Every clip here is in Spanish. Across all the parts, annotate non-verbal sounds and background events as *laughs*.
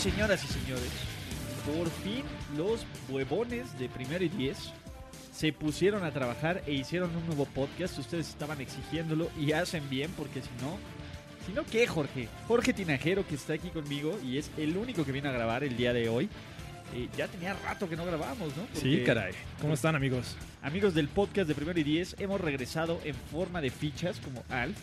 Señoras y señores, por fin los huevones de primero y diez se pusieron a trabajar e hicieron un nuevo podcast. Ustedes estaban exigiéndolo y hacen bien porque si no, si no, ¿qué, Jorge? Jorge Tinajero que está aquí conmigo y es el único que viene a grabar el día de hoy. Eh, ya tenía rato que no grabábamos, ¿no? Sí, caray. ¿Cómo están, amigos? Amigos del podcast de Primero y Diez, hemos regresado en forma de fichas como Alf.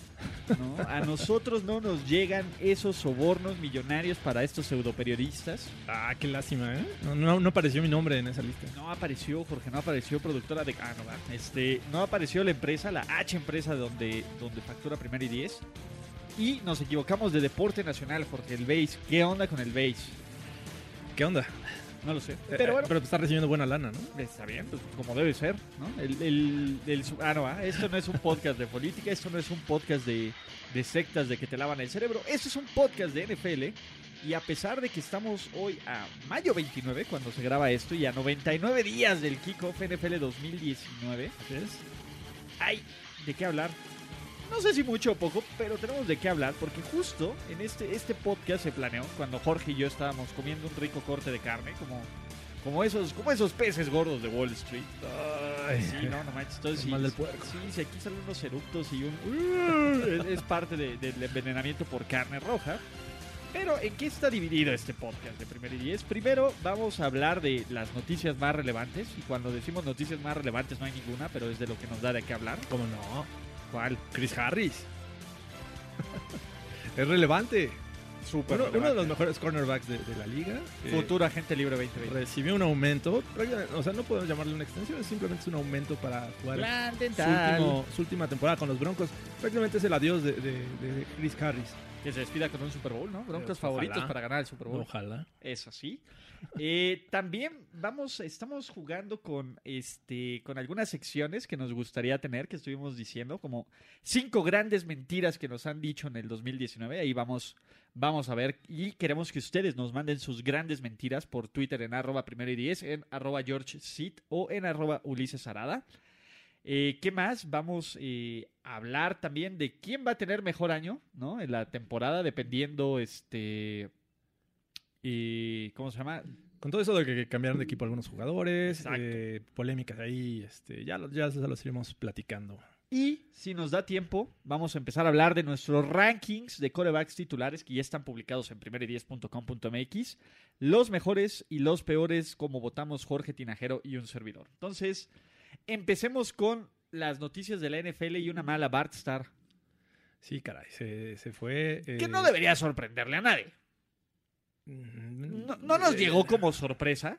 ¿no? A nosotros no nos llegan esos sobornos millonarios para estos pseudoperiodistas. Ah, qué lástima, ¿eh? No, no, no apareció mi nombre en esa lista. No apareció, Jorge, no apareció productora de... Ah, no, va. Este, no apareció la empresa, la H empresa donde, donde factura Primero y Diez. Y nos equivocamos de deporte nacional, Jorge, el base. ¿Qué onda con el base? ¿Qué onda? No lo sé. Eh, Pero eh, bueno, pero te está recibiendo buena lana, ¿no? Está bien, pues, como debe ser, ¿no? El, el- el- ah, no, ah, esto no es un podcast de política, esto no es un podcast de, de sectas de que te lavan el cerebro, esto es un podcast de NFL. Y a pesar de que estamos hoy a mayo 29, cuando se graba esto, y a 99 días del kickoff NFL 2019, hay de qué hablar. No sé si mucho o poco, pero tenemos de qué hablar porque justo en este, este podcast se planeó cuando Jorge y yo estábamos comiendo un rico corte de carne, como, como, esos, como esos peces gordos de Wall Street. Ay, Sí, no, no manches. Entonces, sí, mal del puerco. Sí, sí, aquí salen unos eructos y un... es, es parte de- del envenenamiento por carne roja. Pero, ¿en qué está dividido este podcast de Primer y Diez? Primero, vamos a hablar de las noticias más relevantes. Y cuando decimos noticias más relevantes no hay ninguna, pero es de lo que nos da de qué hablar. ¿Cómo no? ¿Cuál? Chris Harris. *laughs* es relevante. Súper Uno, uno de los mejores cornerbacks de, de la liga. eh, Futuro agente libre 2020. Recibió un aumento. O sea, no podemos llamarle una extensión, es simplemente un aumento para jugar su, último- su última temporada con los Broncos. Prácticamente es el adiós de, de- de Chris Harris. Que se despida con un Super Bowl, ¿no? Broncos Ojalá. favoritos para ganar el Super Bowl. Ojalá. Es así. Eh, también vamos, estamos jugando con este, con algunas secciones que nos gustaría tener, que estuvimos diciendo, como cinco grandes mentiras que nos han dicho en el 2019. Ahí vamos, vamos a ver. Y queremos que ustedes nos manden sus grandes mentiras por Twitter en arroba primero y diez, en arroba George o en arroba Ulises Arada. Eh, ¿Qué más? Vamos eh, a hablar también de quién va a tener mejor año, ¿no? En la temporada, dependiendo, este, y ¿cómo se llama? Con todo eso de que cambiaron de equipo algunos jugadores, eh, polémicas ahí, este, ya, lo- ya se los iremos platicando. Y si nos da tiempo, vamos a empezar a hablar de nuestros rankings de corebacks titulares que ya están publicados en primeridies.com.mx. Los mejores y los peores, como votamos Jorge Tinajero y un servidor. Entonces, empecemos con las noticias de la NFL y una mala Bart Star, Sí, caray, se, se fue. eh, que no debería sorprenderle a nadie. No, no nos eh, llegó como sorpresa.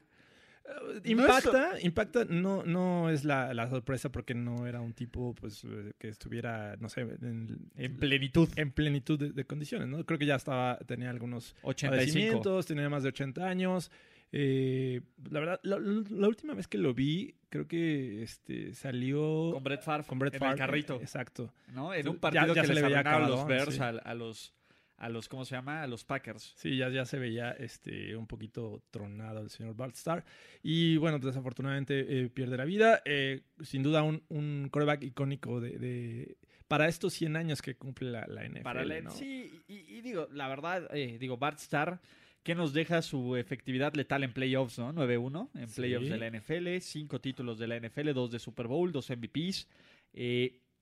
Impacta, impacta, no, no es la, la sorpresa porque no era un tipo pues eh, que estuviera, no sé, en, En plenitud. en plenitud de, de condiciones, ¿no? Creo que ya estaba, tenía algunos 85. padecimientos, tenía más de 80 años. Eh, la verdad, la, la última vez que lo vi, creo que este salió Con Brett Favre. con Brett en Favre, el carrito. Exacto. ¿no? En un partido ya que se les le veía arruinaron los Bears sí. a, a los, a los, ¿cómo se llama? A los Packers. Sí, ya, ya se veía este, un poquito tronado el señor Bart Starr. Y bueno, desafortunadamente eh, pierde la vida. Eh, sin duda, un, un coreback icónico de, de- para estos 100 años que cumple la, la NFL. Para la- ¿no? Sí, y, y digo, la verdad, eh, digo, Bart Starr, que nos deja su efectividad letal en playoffs, ¿no? 9-1 en Sí. playoffs de la NFL, cinco títulos de la NFL, dos de Super Bowl, dos MVPs.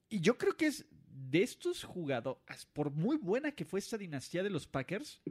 Y yo creo que es de estos jugadores, por muy buena que fue esta dinastía de los Packers,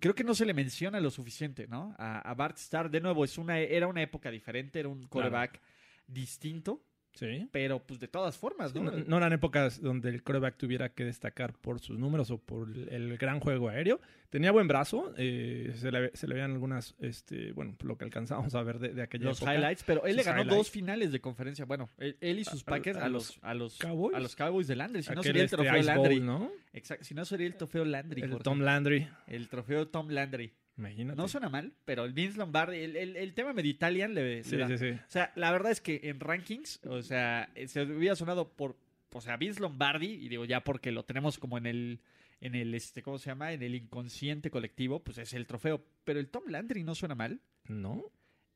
creo que no se le menciona lo suficiente, ¿no? A, a Bart Starr, de nuevo, es una, era una época diferente, era un coreback distinto, Sí. pero pues de todas formas, Sí, ¿no? No, eran épocas donde el coreback tuviera que destacar por sus números o por el, el gran juego aéreo. Tenía buen brazo, eh, se, le, se le veían algunas, este, bueno, lo que alcanzábamos a ver de, de aquella los época. highlights, pero él le ganó highlights. dos finales de conferencia. Bueno, él, él y sus Packers a, a los, a los Cowboys. a los Cowboys de Landry. Si no sería el este, trofeo Bowl, Landry. ¿no? Exacto. Si no sería el trofeo Landry. El Jorge. Tom Landry. El trofeo Tom Landry. Imagínate. No suena mal, pero el Vince Lombardi, el, el- el tema medio Italian le, Sí, sí, sí. O sea, la verdad es que en rankings, o sea, eh, se hubiera sonado por, o sea, Vince Lombardi, y digo ya porque lo tenemos como en el, en el, este, ¿cómo se llama? En el inconsciente colectivo, pues es el trofeo. Pero el Tom Landry no suena mal. ¿No?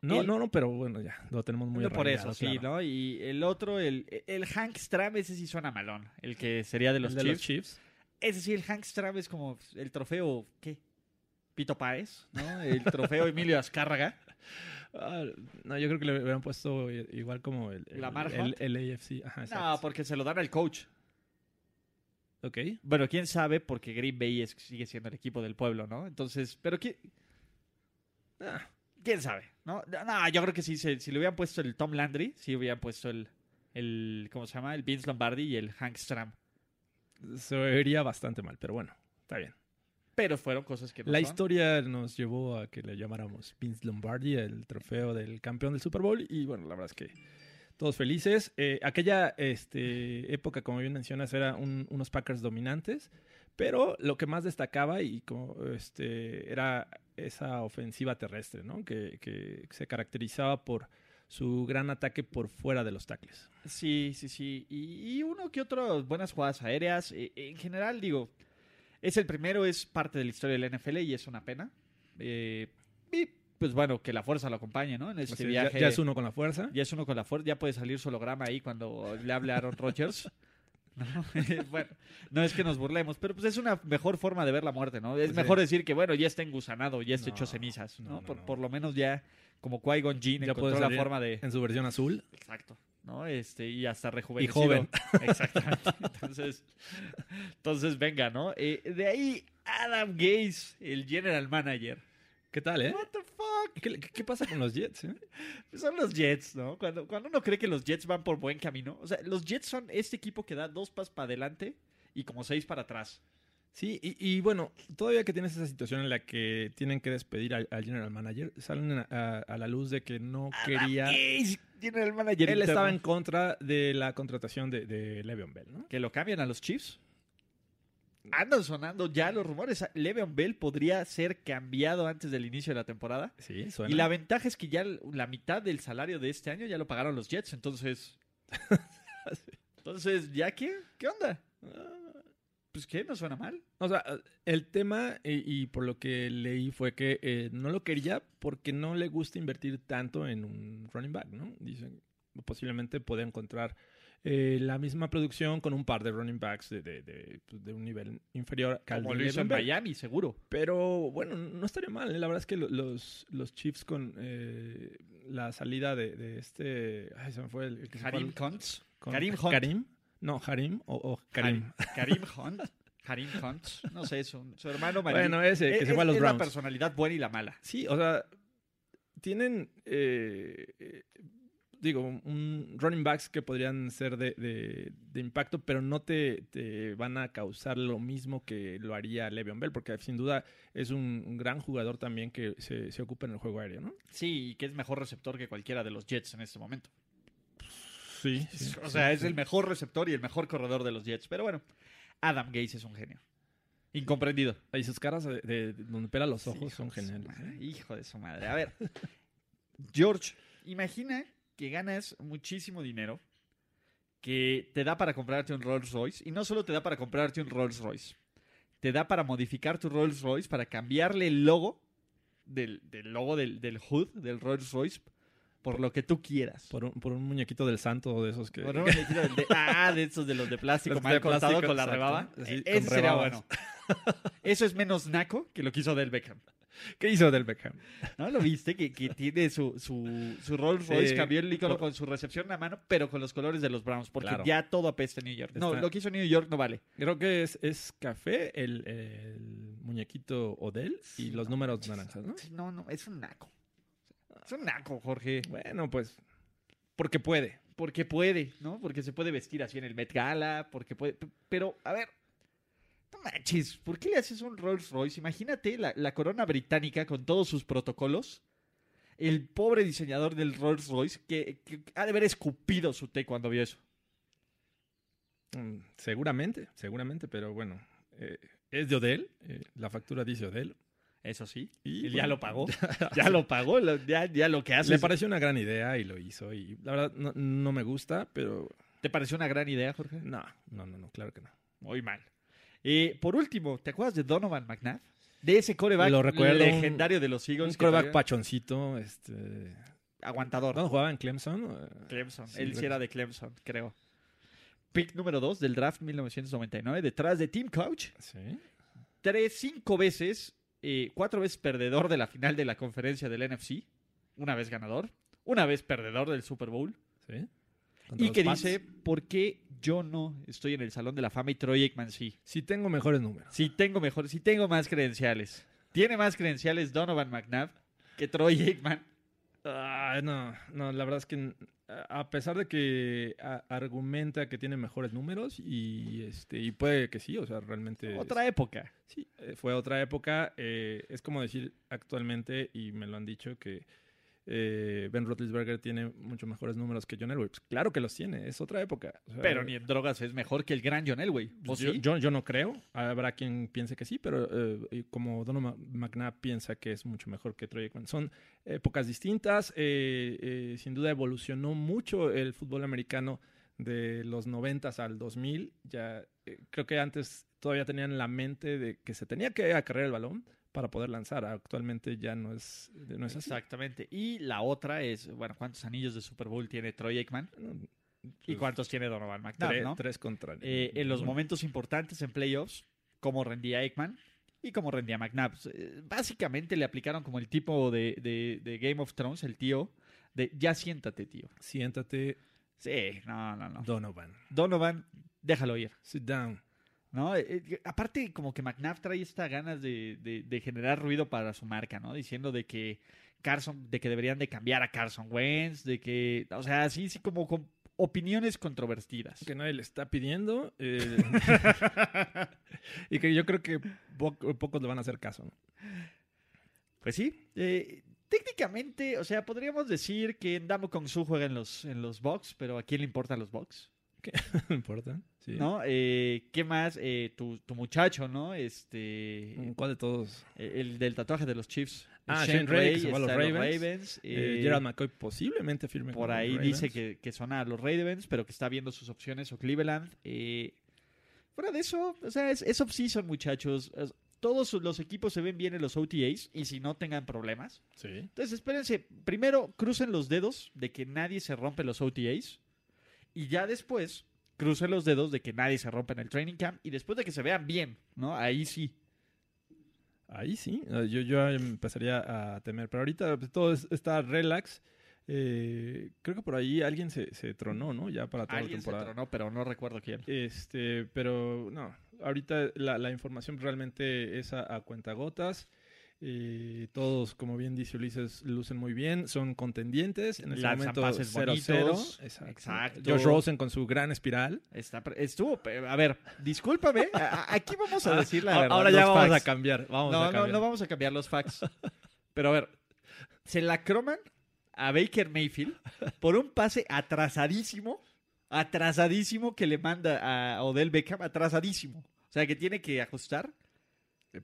No, El- no, no, pero bueno, ya, lo tenemos muy por eso, sí, claro. ¿no? Y el otro, el, el Hank Stram, ese sí suena malón. El que sería de los El de Chiefs. los Chiefs. Ese sí, el Hank Stram es como el trofeo, ¿qué? Pito Páez, ¿no? El trofeo Emilio Azcárraga. Ah, no, yo creo que le hubieran puesto igual como el, el, ¿Lamar el, AFC. Ajá, No, porque se lo dan al coach. Ok. Bueno, quién sabe, porque Green Bay es- sigue siendo el equipo del pueblo, ¿no? Entonces, pero ¿quién, Ah, quién sabe? ¿no? no, yo creo que sí, se- si le hubieran puesto el Tom Landry, sí hubieran puesto el, el ¿cómo se llama? El Vince Lombardi y el Hank Stram. se vería bastante mal, pero bueno, está bien. Pero fueron cosas que no La son. historia nos llevó a que le llamáramos Vince Lombardi, el trofeo del campeón del Super Bowl. Y bueno, la verdad es que todos felices. Eh, aquella este, época, como bien mencionas, era un- unos Packers dominantes. Pero lo que más destacaba y como, este, era esa ofensiva terrestre, ¿no? Que, que se caracterizaba por su gran ataque por fuera de los tackles. Sí, sí, sí. Y, y uno que otro, buenas jugadas aéreas. Eh, en general, digo, es el primero, es parte de la historia del NFL y es una pena. Eh, y pues bueno, que la fuerza lo acompañe, ¿no? En este viaje. ya, es uno con la fuerza. Ya es uno con la fuerza, ya puede salir su holograma ahí cuando le hable a Aaron Rodgers. *laughs* ¿No? *laughs* bueno, no es que nos burlemos, pero pues es una mejor forma de ver la muerte, ¿no? Es mejor decir que, bueno, ya está engusanado, ya está No, hecho cenizas, ¿no? por, por lo menos ya, como Qui-Gon Jinn encontró la forma de... En su versión azul. Exacto, ¿no? Este, y hasta rejuvenecido. joven. *laughs* Exactamente. Entonces, entonces venga, ¿no? Eh, de ahí, Adam Gaze, el general manager. ¿Qué tal, eh? What the fuck? ¿Qué, qué pasa con los Jets, eh? Son los Jets, ¿no? Cuando, cuando uno cree que los Jets van por buen camino. O sea, los Jets son este equipo que da dos pasos para adelante y como seis para atrás. Sí, y, y bueno, todavía que tienes esa situación en la que tienen que despedir al, al general manager, salen a, a- a la luz de que no quería... Adam Gase, general manager. Él interno. estaba en contra de la contratación de, de Le'Veon Bell, ¿no? Que lo cambian a los Chiefs. Andan sonando ya los rumores. Le'Veon Bell podría ser cambiado antes del inicio de la temporada. Sí, suena. Y la ventaja es que ya la mitad del salario de este año ya lo pagaron los Jets, entonces. *laughs* entonces, ¿ya qué? ¿Qué onda? Pues qué, no suena mal. O sea, el tema, y, y por lo que leí, fue que eh, no lo quería porque no le gusta invertir tanto en un running back, ¿no? Dicen, posiblemente podía encontrar eh, la misma producción con un par de running backs de, de- de- pues, de un nivel inferior Como lo hizo en. Miami, seguro. Pero bueno, no estaría mal. ¿eh? La verdad es que lo- los, los Chiefs con eh, la salida de, este. Ay, se me fue el. el que Karim con- Karim Hunt. Karim. No, Harim o, o Karim. Karim Hunt. Karim Hunt. No sé, su, su hermano mayor. Bueno, ese, que es, se fue a los es la personalidad buena y la mala. Sí, o sea, tienen, eh, eh, digo, un running backs que podrían ser de, de- de impacto, pero no te, te van a causar lo mismo que lo haría Le'Veon Bell, porque sin duda es un, un gran jugador también que se, se ocupa en el juego aéreo, ¿no? Sí, y que es mejor receptor que cualquiera de los Jets en este momento. Sí, o sea, es el mejor receptor y el mejor corredor de los Jets. Pero bueno, Adam Gaze es un genio. Incomprendido. Y sus caras de, de donde pela los ojos son geniales. madre, ¿eh? Hijo de su madre. A ver, George, imagina que ganas muchísimo dinero que te da para comprarte un Rolls Royce y no solo te da para comprarte un Rolls Royce, te da para modificar tu Rolls Royce, para cambiarle el logo del, del logo del, del hood del Rolls Royce por lo que tú quieras. Por un, por un muñequito del santo de esos que... Por un *laughs* muñequito del de- ah, de estos de los de plástico *laughs* Los mal de plástico, con la rebaba. Así, E- con Ese sería bueno. *laughs* Eso es menos naco que lo que hizo Del Beckham. ¿Qué hizo del Beckham? ¿No lo viste? Que, que tiene su, su, su Rolls Royce, Sí, cambió el icono por- con su recepción en la mano, pero con los colores de los Browns, porque Claro. ya todo apesta en New York. No, Está- lo que hizo New York no vale. Creo que es, es café, el, el muñequito Odell y Sí, los no números naranjas, ¿no? No, no, es un naco. Es un naco, Jorge. Bueno, pues, porque puede. Porque puede, ¿no? Porque se puede vestir así en el Met Gala, porque puede... Pero, a ver, no manches, ¿por qué le haces un Rolls Royce? Imagínate la, la corona británica con todos sus protocolos. El pobre diseñador del Rolls Royce que, que ha de haber escupido su té cuando vio eso. Mm, seguramente, seguramente, pero bueno, eh, es de Odell, eh, la factura dice Odell. Eso sí. Y, él ya lo pagó. *laughs* *laughs* ya lo pagó. lo- ya, ya lo que hace. Le pareció una gran idea y lo hizo. Y la verdad no, no me gusta, pero ¿Te pareció una gran idea, Jorge? no, no, no, no, claro que no. Muy mal. Eh, por último, ¿te acuerdas de Donovan McNabb? De ese coreback Lo recuerdo, un- legendario de los Eagles. Un coreback pachoncito, este... Aguantador. ¿Dónde jugaba en Clemson? Clemson. Sí, Él sí era de Clemson, creo. Pick número 2 del draft 1999, detrás de Team Coach. Sí. Tres, cinco veces, eh, cuatro veces perdedor de la final de la conferencia del NFC. Una vez ganador. Una vez perdedor del Super Bowl. Sí. Y que Pats. dice, ¿por qué yo no estoy en el Salón de la Fama y Troy Aikman sí? Si tengo mejores números. Si tengo mejor, si tengo más credenciales. Tiene más credenciales Donovan McNabb que Troy Aikman. Ay, no, no, la verdad es que a pesar de que a- argumenta que tiene mejores números y este y puede que sí, o sea, realmente Otra época. sí, eh, fue otra época. eh, es como decir actualmente y me lo han dicho que eh, Ben Roethlisberger tiene mucho mejores números que John Elway. Pues claro que los tiene, es otra época. o sea, Pero ni en drogas es mejor que el gran John Elway. ¿O yo, sí? yo, yo no creo. Habrá quien piense que sí, pero eh, como Donovan McNabb piensa que es mucho mejor que Troy Aikman. Son épocas distintas. eh, eh, sin duda evolucionó mucho el fútbol americano de los 90 al 2000. Ya creo que antes todavía tenían la mente de que se tenía que acarrear el balón para poder lanzar. Actualmente ya no es, no es así. Exactamente. Y la otra es, bueno, ¿cuántos anillos de Super Bowl tiene Troy Aikman? ¿Y Pues, cuántos tiene Donovan McNabb, Tres, no? tres contra. Eh, en los momentos importantes en playoffs, cómo rendía Aikman y cómo rendía McNabb. Eh, Básicamente le aplicaron como el tipo de, de- de Game of Thrones, el tío, de ya siéntate, tío. Siéntate, Sí, no, no, no. Donovan. Donovan, déjalo ir. Sit down. ¿No? Eh, eh, aparte, como que McNabb trae esta ganas de, de- de generar ruido para su marca, ¿no? Diciendo de que Carson, de que deberían de cambiar a Carson Wentz, de que, o sea, así, sí, como con opiniones controvertidas. que nadie le está pidiendo eh, *laughs* y que yo creo que po- pocos le van a hacer caso. ¿no? Pues sí, eh, técnicamente, o sea, podríamos decir que Ndamo Kong Su juega en los, en los Bucks, pero ¿a quién le importan los Bucks? *laughs* No importa. Sí. ¿No? Eh, ¿Qué más? Eh, tu, tu muchacho, ¿no? Este, ¿Cuál de todos? eh, el del tatuaje de los Chiefs. Ah, Shane Ray, que se va a los Ravens. Eh, eh, Gerald McCoy posiblemente firme Por con ahí Ravens. dice que, que son a los Ravens, pero que está viendo sus opciones o Cleveland. Fuera de eso, o sea, es, es off-season, muchachos. Es- Todos los equipos se ven bien en los OTAs y si no tengan problemas. Sí. Entonces, espérense. Primero, crucen los dedos de que nadie se rompe los OTAs. Y ya después, crucen los dedos de que nadie se rompe en el training camp. Y después de que se vean bien, ¿no? Ahí sí. Ahí sí. eh, Yo, yo empezaría a temer. Pero ahorita pues, todo es- está relax. Eh, creo que por ahí alguien se, se tronó, ¿no? Ya para toda la Alguien se temporada. tronó, pero no recuerdo quién. Este, pero no, ahorita la, la información realmente es a, a cuentagotas. Eh, todos, como bien dice Ulises, lucen muy bien, son contendientes. En Lanzan momento pases 0-0. bonitos. Exacto. Exacto. Josh Rosen con su gran espiral. Está, estuvo, a ver, discúlpame, aquí vamos a decir la Ah, verdad. Ahora ya vamos facts. a cambiar. Vamos No, a no, cambiar. no vamos a cambiar los facts. Pero a ver, se la croman a Baker Mayfield por un pase atrasadísimo, atrasadísimo que le manda a Odell Beckham, atrasadísimo. O sea, que tiene que ajustar, Eh,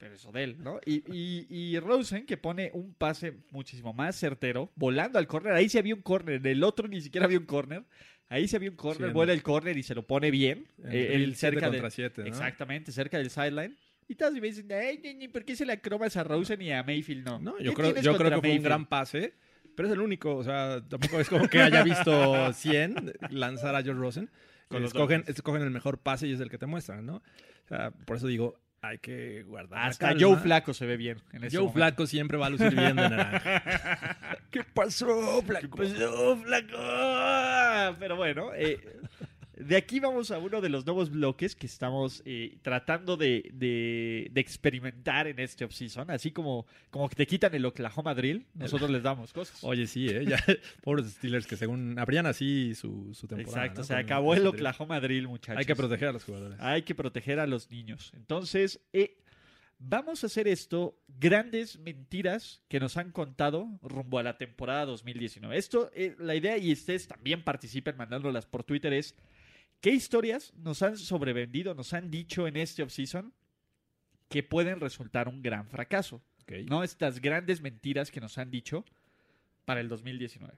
Pero eso de él. ¿no? Y, y, y Rosen que pone un pase muchísimo más certero, volando al córner. Ahí sí había un córner, en el otro ni siquiera había un córner. Ahí sí había un córner, Sí, vuela el córner y se lo pone bien. En eh, el cerca de, contra siete, ¿no? Exactamente, cerca del sideline. Y todos me dicen, "Ay, ni- ni, ¿por qué se la cromas a Rosen y a Mayfield no? No, ¿Qué yo creo, yo creo que fue un gran pase, pero es el único. O sea, tampoco es como que haya visto *laughs* 100 lanzar a Josh Rosen. Escogen, escogen el mejor pase y es el que te muestran, ¿no? O sea, por eso digo, hay que guardar. Hasta. Joe Flaco se ve bien en ese Joe momento. Flaco siempre va a lucir bien de naranja. *laughs* ¿Qué pasó, Flaco? Pues no, Flaco. Pero bueno, eh, de aquí vamos a uno de los nuevos bloques que estamos eh, tratando de, de- de experimentar en este offseason. Así como, como que te quitan el Oklahoma Drill, nosotros les damos cosas. Oye, sí, ¿eh? Ya, *laughs* pobres Steelers que según abrían así su, su temporada. Exacto, ¿no? se acabó el Oklahoma Drill, muchachos. Hay que proteger a los jugadores. Hay que proteger a los niños. Entonces, eh, vamos a hacer esto, grandes mentiras que nos han contado rumbo a la temporada 2019. Esto, eh, la idea, y ustedes también participen mandándolas por Twitter, es qué historias nos han sobrevendido, nos han dicho en este offseason que pueden resultar un gran fracaso. Ok. ¿No? Estas grandes mentiras que nos han dicho para el 2019.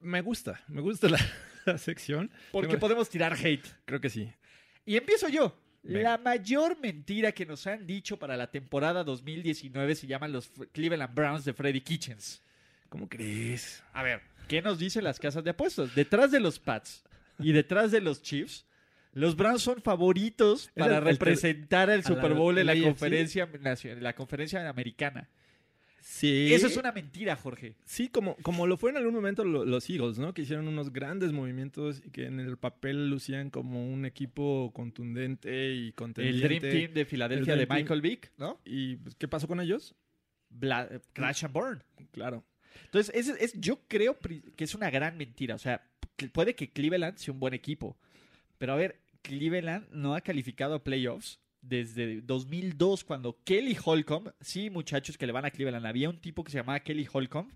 Me gusta, me gusta la, *laughs* la sección. Porque Tengo- podemos tirar hate. Creo que sí. Y empiezo yo. Venga. La mayor mentira que nos han dicho para la temporada 2019 se llaman los Cleveland Browns de Freddy Kitchens. ¿Cómo crees? A ver, ¿qué nos dicen las casas de apuestas? Detrás de los Pats y detrás de los Chiefs, los Browns son favoritos para el- el representar el Super la- Bowl en la el AFC. conferencia, nacio- la conferencia americana. Sí. Eso es una mentira, Jorge. Sí, como, como lo fue en algún momento lo- los Eagles, ¿no? Que hicieron unos grandes movimientos y que en el papel lucían como un equipo contundente y El contendiente. Dream Team de Filadelfia El de Michael Vick, ¿no? ¿Y pues, qué pasó con ellos? Bla- Crash and Burn. Claro. Entonces, es, es- yo creo que es una gran mentira. O sea, puede que Cleveland sea un buen equipo. Pero a ver, Cleveland no ha calificado a playoffs desde 2002, cuando Kelly Holcomb, sí, muchachos que le van a Cleveland, había un tipo que se llamaba Kelly Holcomb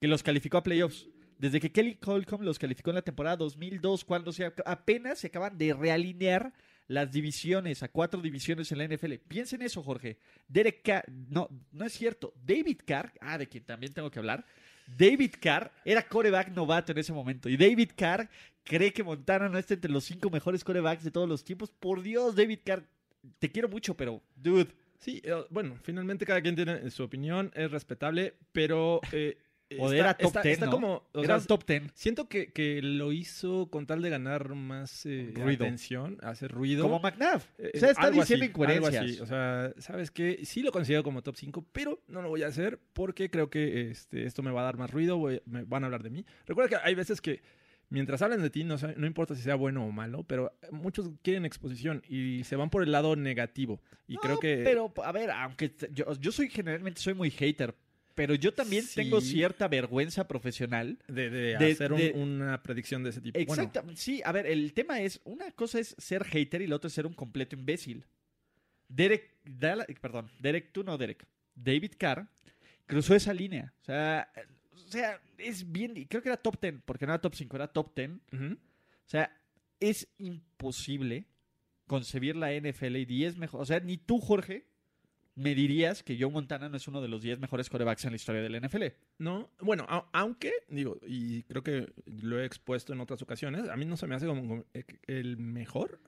que los calificó a playoffs. Desde que Kelly Holcomb los calificó en la temporada 2002, cuando se, apenas se acaban de realinear las divisiones a cuatro divisiones en la NFL. Piensen eso, Jorge. Derek Carr, no, no es cierto. David Carr, ah, de quien también tengo que hablar. David Carr era coreback novato en ese momento. Y David Carr cree que Montana no está entre los cinco mejores corebacks de todos los tiempos. Por Dios, David Carr, te quiero mucho, pero, dude. Sí, eh, bueno, finalmente cada quien tiene su opinión, es respetable, pero... eh, O está- era top está- 10, está ¿no? como... o Era sea, un top ten. Siento que, que lo hizo con tal de ganar más eh, Ruido. atención, hacer ruido. Como McNabb. Eh, o sea, está diciendo así, incoherencias. así. O sea, ¿sabes qué? Sí lo considero como top 5, pero no lo voy a hacer porque creo que este, esto me va a dar más ruido, voy- me van a hablar de mí. Recuerda que hay veces que mientras hablan de ti, no, importa si sea bueno o malo, pero muchos quieren exposición y se van por el lado negativo. Y No, creo que... Pero, a ver, aunque yo, yo soy generalmente soy muy hater, pero yo también Sí. tengo cierta vergüenza profesional. de, de de- hacer un- de- una predicción de ese tipo. Bueno, Exactamente. Sí, a ver, el tema es, una cosa es ser hater y la otra es ser un completo imbécil. Derek, Dala- perdón, Derek, tú no, Derek. David Carr cruzó esa línea. O sea, o sea, es bien, creo que era top 10, porque no era top 5, era top 10. ujú. O sea, es imposible concebir la NFL y 10 mejor. O sea, ni tú, Jorge, me dirías que Joe Montana no es uno de los 10 mejores corebacks en la historia de la NFL. No, bueno, a- aunque, digo, y creo que lo he expuesto en otras ocasiones, a mí no se me hace como como el mejor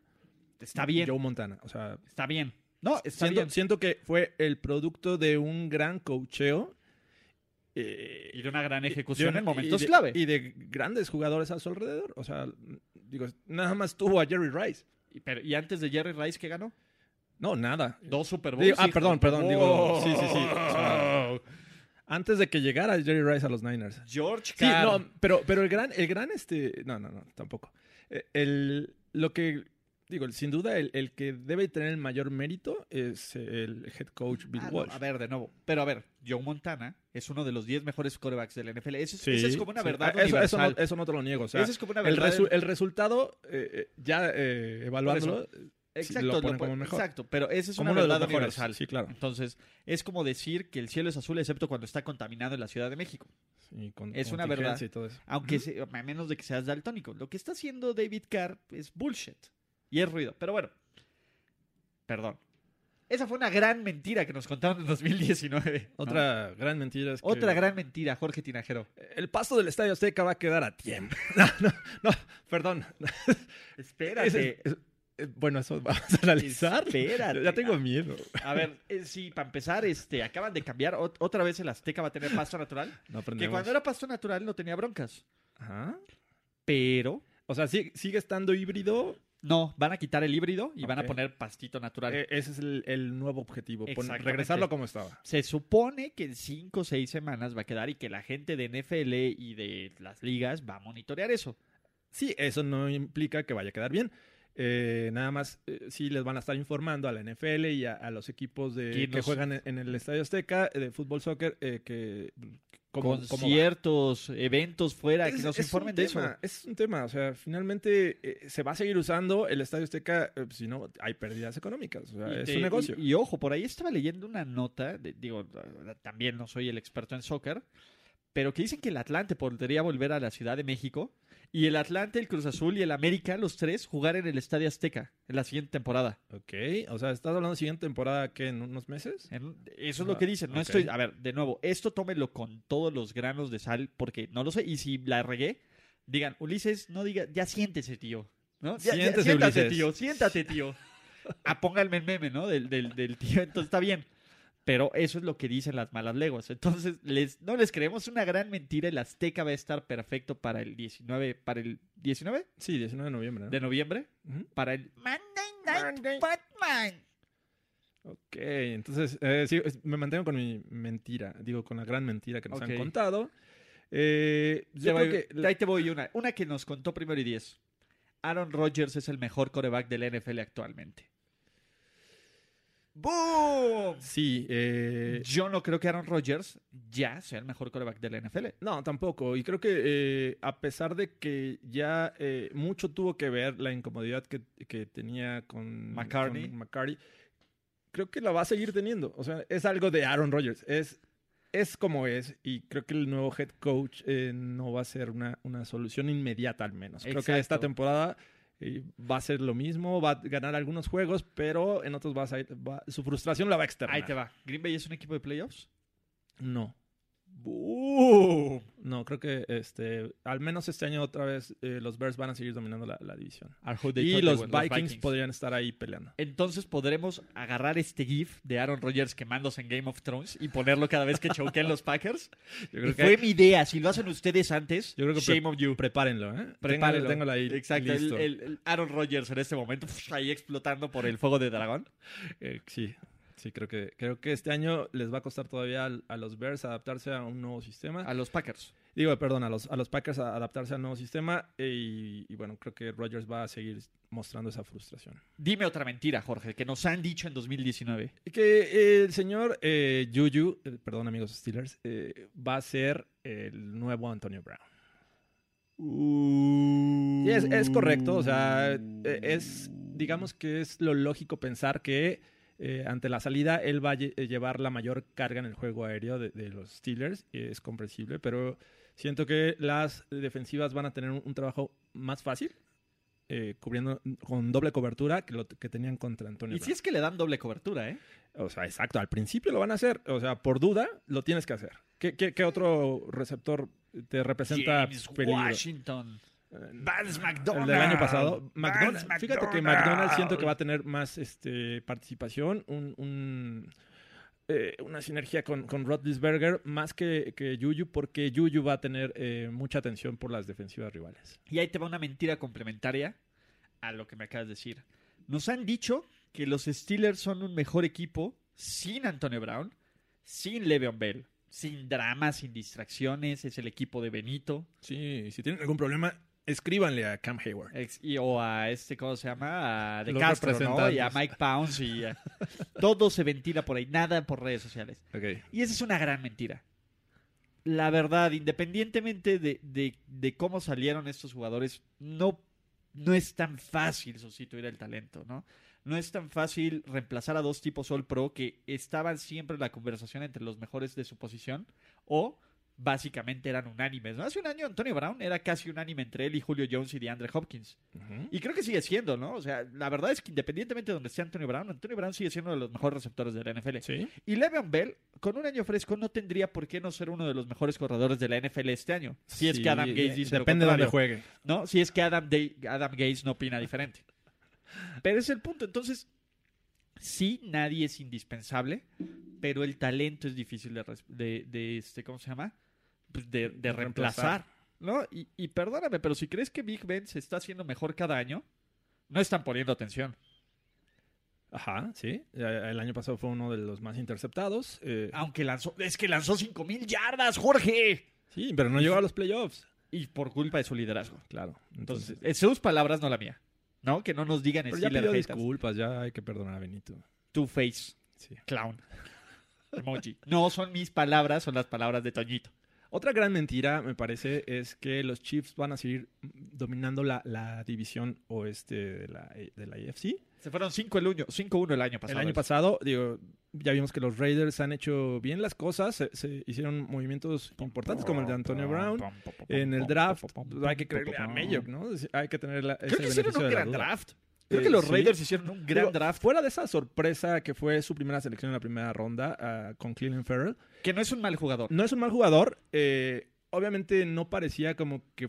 Está bien, Joe Montana. O sea, está bien. No, está siento, bien. siento que fue el producto de un gran coacheo. eh, Y de una gran ejecución en momentos de- clave. Y de grandes jugadores a su alrededor. O sea, digo, nada más tuvo a Jerry Rice. Pero- y antes de Jerry Rice, ¿qué ganó? No, nada. Dos Super Bowls. Digo- ah, perdón, perdón, digo, sí, sí, sí, o sea, Antes de que llegara Jerry Rice a los Niners. George Sí, Carr. no, pero, pero el gran, el gran, este, no, no, no, tampoco. Eh, El, lo que, digo, sin duda, el, el que debe tener el mayor mérito es el head coach Bill Ah, no, Walsh. a ver, de nuevo. Pero a ver, Joe Montana es uno de los 10 mejores corebacks de la NFL. Eso, es- Sí, como una sí. verdad Ah, eso, eso, no, eso no te lo niego. O sea, Esa es como una el, verdad. resu- el resultado, eh, eh, ya eh, evaluándolo, Exacto, lo ponen como mejor. exacto, pero esa es como una verdad universal. Sí, claro. Entonces, es como decir que el cielo es azul excepto cuando está contaminado en la Ciudad de México. Sí, con- Es con una verdad. y todo eso. Aunque se- a menos de que seas daltónico. Lo que está haciendo David Carr es bullshit. Y es ruido. Pero bueno. Perdón. Esa fue una gran mentira que nos contaron en 2019. ¿no? *laughs* Otra gran mentira es que Otra gran mentira, Jorge Tinajero. el pasto del Estadio Azteca va a quedar a tiempo. *laughs* *laughs* No, no, no, perdón. Espérate. Es- bueno, eso *laughs* vamos a analizar. Espérate. Ya tengo miedo. A ver, eh, sí, para empezar, este, acaban de cambiar. ot- otra vez el Azteca va a tener pasto natural. *laughs* No Que aprendemos. cuando era pasto natural no tenía broncas. Ajá. Pero O sea, sí- sigue estando híbrido. no, van a quitar el híbrido y van a Ok. poner pastito natural. Eh, ese es el, el nuevo objetivo. pon- Exactamente. regresarlo como estaba. Se supone que en 5 o 6 semanas va a quedar y que la gente de NFL y de las ligas va a monitorear eso. Sí, eso no implica que vaya a quedar bien. Eh, nada más, eh, sí les van a estar informando a la NFL y a, a los equipos de, Que nos- juegan en, en el Estadio Azteca eh, de fútbol soccer eh, que. Conciertos, eventos fuera, que nos informen de tema, eso. Es un tema, o sea, finalmente eh, se va a seguir usando el Estadio Azteca, eh, si no, hay pérdidas económicas, o sea, Y es te- un negocio. Y, y ojo, por ahí estaba leyendo una nota, de- digo, también no soy el experto en soccer, pero que dicen que el Atlante podría volver a la Ciudad de México y el Atlante, el Cruz Azul y el América, los tres, jugar en el Estadio Azteca en la siguiente temporada. Ok, o sea, ¿estás hablando de siguiente temporada que en unos meses? En- eso es lo Ah, que dicen. No estoy. A ver, de nuevo, esto tómelo con todos los granos de sal, porque no lo sé. Y si la regué, digan, Ulises, no diga, ya siéntese, tío. ¿No? Ya- ya- Siéntese, siéntate, Ulises. tío, siéntate, tío. Ah, pónganme el meme, ¿no? Del, del, del tío, entonces está bien. Pero eso es lo que dicen las malas leguas. Entonces, les, no les creemos una gran mentira. El Azteca va a estar perfecto para el 19, para el 19 Sí, 19 de noviembre, ¿no? de noviembre, para el Monday Night Monday. Batman. Ok, entonces eh, sí, me mantengo con mi mentira, digo, con la gran mentira que nos han contado. Eh, yo voy- que... Ahí te voy una. Una que nos contó primero y diez. Aaron Rodgers es el mejor coreback del NFL actualmente. ¡Boom! Sí, eh, Yo no creo que Aaron Rodgers ya sea el mejor coreback del NFL. No, tampoco. Y creo que eh, a pesar de que ya eh, mucho tuvo que ver la incomodidad que, que tenía con McCartney. con creo que la va a seguir teniendo. O sea, es algo de Aaron Rodgers. Es, es como es. Y creo que el nuevo head coach eh, no va a ser una, una solución inmediata al menos. Creo que esta temporada va a ser lo mismo. Va a ganar algunos juegos, pero en otros va a, va- su frustración la va a externar. Ahí te va. ¿Green Bay es un equipo de playoffs? No. No, creo que este, al menos este año otra vez eh, los Bears van a seguir dominando la, la división. Y los Vikings, podrían estar ahí peleando. Entonces podremos agarrar este GIF de Aaron Rodgers quemándose en Game of Thrones y ponerlo cada vez que choqueen los Packers. *laughs* Yo fue mi idea. Si lo hacen ustedes antes, Yo creo que shame of you. prepárenlo, ¿eh? Prepárenlo. Tengo, tengo ahí Exacto, el, listo. el- el Aaron Rodgers en este momento *laughs* ahí explotando por el fuego de dragón. Eh, sí, sí, creo que, creo que este año les va a costar todavía a, los Bears adaptarse a un nuevo sistema. A los Packers. Digo, perdón, a los, a los Packers a adaptarse al nuevo sistema. eh, y, y bueno, creo que Rodgers va a seguir mostrando esa frustración. Dime otra mentira, Jorge, que nos han dicho en 2019. Que eh, el señor eh, Juju, eh, perdón amigos Steelers, va a ser el nuevo Antonio Brown. Es, es correcto, o sea, es, digamos que es lo lógico pensar que eh, ante la salida él va a lle- eh, llevar la mayor carga en el juego aéreo de, de los Steelers, y es comprensible, pero siento que las defensivas van a tener un, un trabajo más fácil, eh, cubriendo con doble cobertura que lo que tenían contra Antonio Y Brown. si es que le dan doble cobertura, ¿eh? O sea, exacto, al principio lo van a hacer, o sea, por duda lo tienes que hacer. ¿Qué, qué- qué otro receptor te representa James peligro? Washington. Vance el McDonald. del año pasado. Vance McDonald, fíjate que McDonald siento que va a tener más este, participación, un, un, eh, una sinergia con, con Roethlisberger más que, que Juju, porque Juju va a tener eh, mucha atención por las defensivas rivales. Y ahí te va una mentira complementaria a lo que me acabas de decir. Nos han dicho que los Steelers son un mejor equipo sin Antonio Brown, sin Le'Veon Bell, sin drama, sin distracciones. Es el equipo de Benito Sí, si tienen algún problema, escríbanle a Cam Hayward. ex- y, o a este, ¿cómo se llama? A De Los Castro, ¿no? Y a. Mike Pounce. Y a- *laughs* todo se ventila por ahí, nada por redes sociales. Y esa es una gran mentira. La verdad, independientemente de, de- de cómo salieron estos jugadores, no, no es tan fácil sustituir el talento, ¿no? No es tan fácil reemplazar a dos tipos All Pro que estaban siempre en la conversación entre los mejores de su posición o básicamente eran unánimes. ¿no? Hace un año Antonio Brown era casi unánime entre él y Julio Jones y DeAndre Hopkins. Y creo que sigue siendo, ¿no? O sea, la verdad es que independientemente de donde esté Antonio Brown, Antonio Brown sigue siendo uno de los mejores receptores de la NFL. Sí. Y Le'Veon Bell, con un año fresco, no tendría por qué no ser uno de los mejores corredores de la NFL este año. Si es que Adam Gates dice lo Depende de contrario, juegue. ¿no? Si es que Adam, Adam Gates no opina diferente. Pero es el punto. Entonces, sí, nadie es indispensable, pero el talento es difícil de, de, de, este, ¿cómo se llama? De, reemplazar. ¿no? Y, y perdóname, pero si crees que Big Ben se está haciendo mejor cada año, no están poniendo atención. Ajá, sí. Eh, El año pasado fue uno de los más interceptados. eh, Aunque lanzó, es que lanzó 5000 yardas, Jorge. sí, pero no llegó a los playoffs. Y por culpa de su liderazgo. Claro. Entonces, Entonces, es sus palabras, no la mía. ¿No? Que no nos digan pero ya pidió disculpas, ya hay que perdonar a Benito. Two face, Sí. clown. *laughs* Emoji. No son mis palabras, son las palabras de Toñito. Otra gran mentira, me parece, es que los Chiefs van a seguir dominando la, la división oeste de la, de la AFC. Se fueron 5-1 el año pasado. El año pasado, digo, ya vimos que los Raiders han hecho bien las cosas, se, se hicieron movimientos importantes como el de Antonio Brown. En el draft, hay que creerle a Mayock, ¿no? Hay que tener la, Creo que ese hicieron un gran draft. Creo que los sí. Raiders hicieron un gran Digo, draft. Fuera de esa sorpresa que fue su primera selección en la primera ronda ah, con Cleveland Farrell, Que no es un mal jugador. no es un mal jugador. eh, obviamente no parecía como que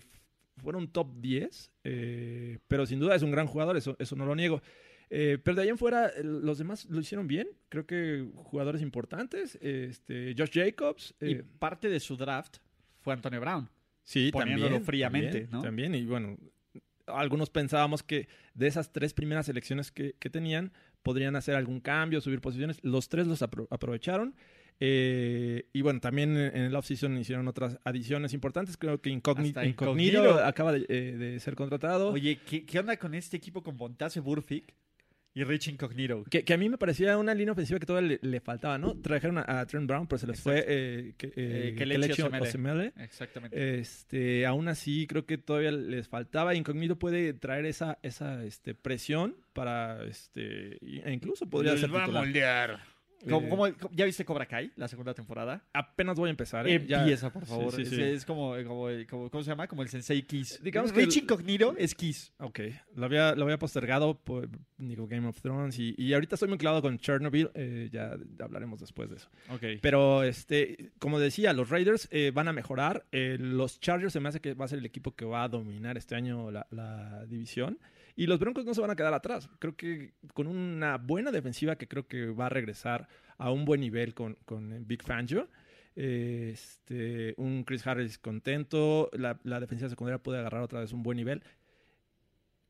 fuera un top 10, eh, pero sin duda es un gran jugador, eso, eso no lo niego. Eh, pero de ahí en fuera, los demás lo hicieron bien. Creo que jugadores importantes. Este, Josh Jacobs. Y parte de su draft fue Antonio Brown. sí, poniéndolo también, fríamente, también, ¿no? También, y bueno, algunos pensábamos que de esas tres primeras selecciones que, que tenían, podrían hacer algún cambio, subir posiciones. Los tres los apro- aprovecharon. Eh, y bueno, también en el offseason hicieron otras adiciones importantes. Creo que Incognito, Incognito. acaba de, eh, de ser contratado. Oye, ¿qué, qué onda con este equipo con Bontase Burfict y Rich Incognito? Que, que a mí me parecía una línea ofensiva que todavía le, le faltaba, ¿no? Trajeron a, a Trent Brown, pero se les fue eh, que, eh, Eh, Kelechi Kelechi Osemele. Exactamente. Este, aún así, creo que todavía les faltaba. Incognito puede traer esa, esa este, presión para, este, e incluso podría Les ser va a moldear. ¿Cómo- Eh, cómo- ¿Ya viste Cobra Kai, la segunda temporada? Apenas voy a empezar. ¿eh? Ya- Empieza, por favor. sí, es, sí. es como, como, como- ¿cómo se llama? Como el Sensei Kiss. Digamos que Rich el- Incognito es Kiss. Ok, lo había, lo había postergado por digo, Game of Thrones y, y ahorita estoy muy clavado con Chernobyl, eh, ya hablaremos después de eso. Ok. Pero, este, como decía, los Raiders eh, van a mejorar. eh, los Chargers se me hace que va a ser el equipo que va a dominar este año la, la división. Y los Broncos no se van a quedar atrás. Creo que con una buena defensiva que creo que va a regresar a un buen nivel con, con Big Fangio. Este, un Chris Harris contento. La, la defensiva secundaria puede agarrar otra vez un buen nivel.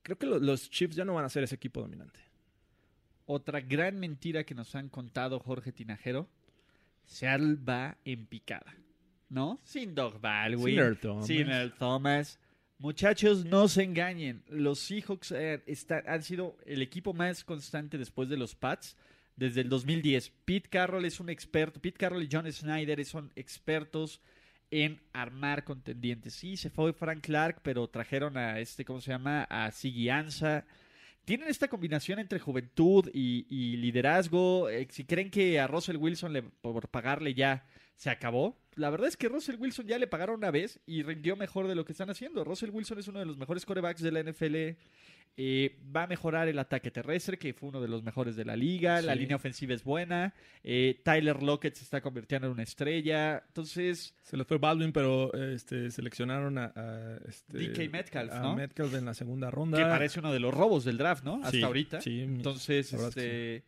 Creo que lo- los Chiefs ya no van a ser ese equipo dominante. Otra gran mentira que nos han contado Jorge Tinajero. Seattle va en picada. ¿No? Sin Doug Baldwin. Sin Earl Thomas. Sin Earl Thomas. Muchachos, no se engañen. Los Seahawks eh, han sido el equipo más constante después de los Pats desde el 2010. Pete Carroll es un experto. Pete Carroll y John Snyder son expertos en armar contendientes. Sí, se fue Frank Clark, pero trajeron a este, ¿cómo se llama? A Siggy. Tienen esta combinación entre juventud y, y liderazgo. Eh, si creen que a Russell Wilson le- por pagarle ya se acabó, la verdad es que Russell Wilson ya le pagaron una vez y rindió mejor de lo que están haciendo. Russell Wilson es uno de los mejores corebacks de la NFL. Eh, va a mejorar el ataque terrestre, que fue uno de los mejores de la liga. La línea ofensiva es buena. Eh, Tyler Lockett se está convirtiendo en una estrella. Entonces, Se les fue Baldwin, pero este, seleccionaron a, a, este, DK Metcalf, a ¿no? Metcalf en la segunda ronda. que parece uno de los robos del draft, ¿no? Hasta Sí, ahorita. Sí, Entonces, este,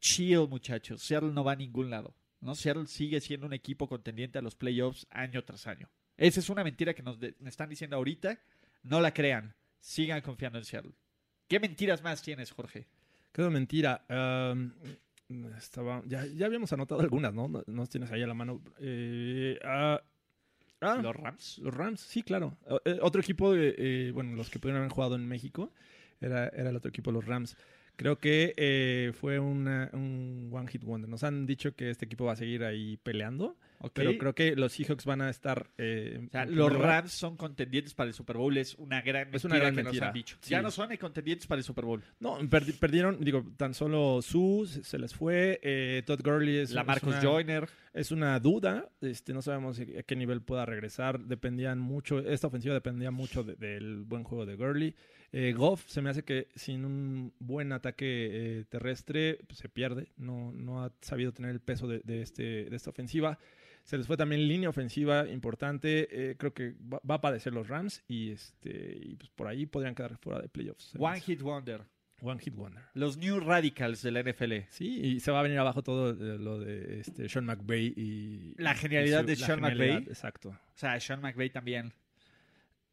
chill, muchachos. Seattle no va a ningún lado. ¿No? Seattle sigue siendo un equipo contendiente a los playoffs año tras año. Esa es una mentira que nos de- me están diciendo ahorita. No la crean. Sigan confiando en Seattle. ¿Qué mentiras más tienes, Jorge? Quedó mentira. Estaba, ya, ya habíamos anotado algunas, ¿no? No, no tienes ahí a la mano. Eh, ah, ah, ¿Los Rams? los Rams, sí, claro. Eh, otro equipo, de, eh, bueno, los que pudieron haber jugado en México, era, era el otro equipo, los Rams. Creo que eh, fue una- un one hit wonder. Nos han dicho que este equipo va a seguir ahí peleando, pero creo que los Seahawks van a estar. eh, O sea, los. Rams son contendientes para el Super Bowl. Es una gran mentira Es una gran que mentira. nos han dicho. Sí. Ya no son contendientes para el Super Bowl. No, perdi- perdieron, digo, tan solo Su se, les fue. eh, Todd Gurley es, la es Marcus una- Joyner. Es una duda, este, no sabemos a qué nivel pueda regresar. Dependían mucho, esta ofensiva dependía mucho de- del buen juego de Gurley. Eh, Goff se me hace que sin un buen ataque eh, terrestre pues, se pierde. No, no ha sabido tener el peso de, de este, de esta ofensiva. Se les fue también línea ofensiva importante. eh, creo que va, a padecer los Rams y, este, pues, por ahí podrían quedar fuera de playoffs. One. Hit Wonder. One Hit Wonder. Los New Radicals de la NFL. Sí, y se va a venir abajo todo eh, lo de este, Sean McVay y... La genialidad y de Sean McVay. Exacto. O sea, Sean McVay también.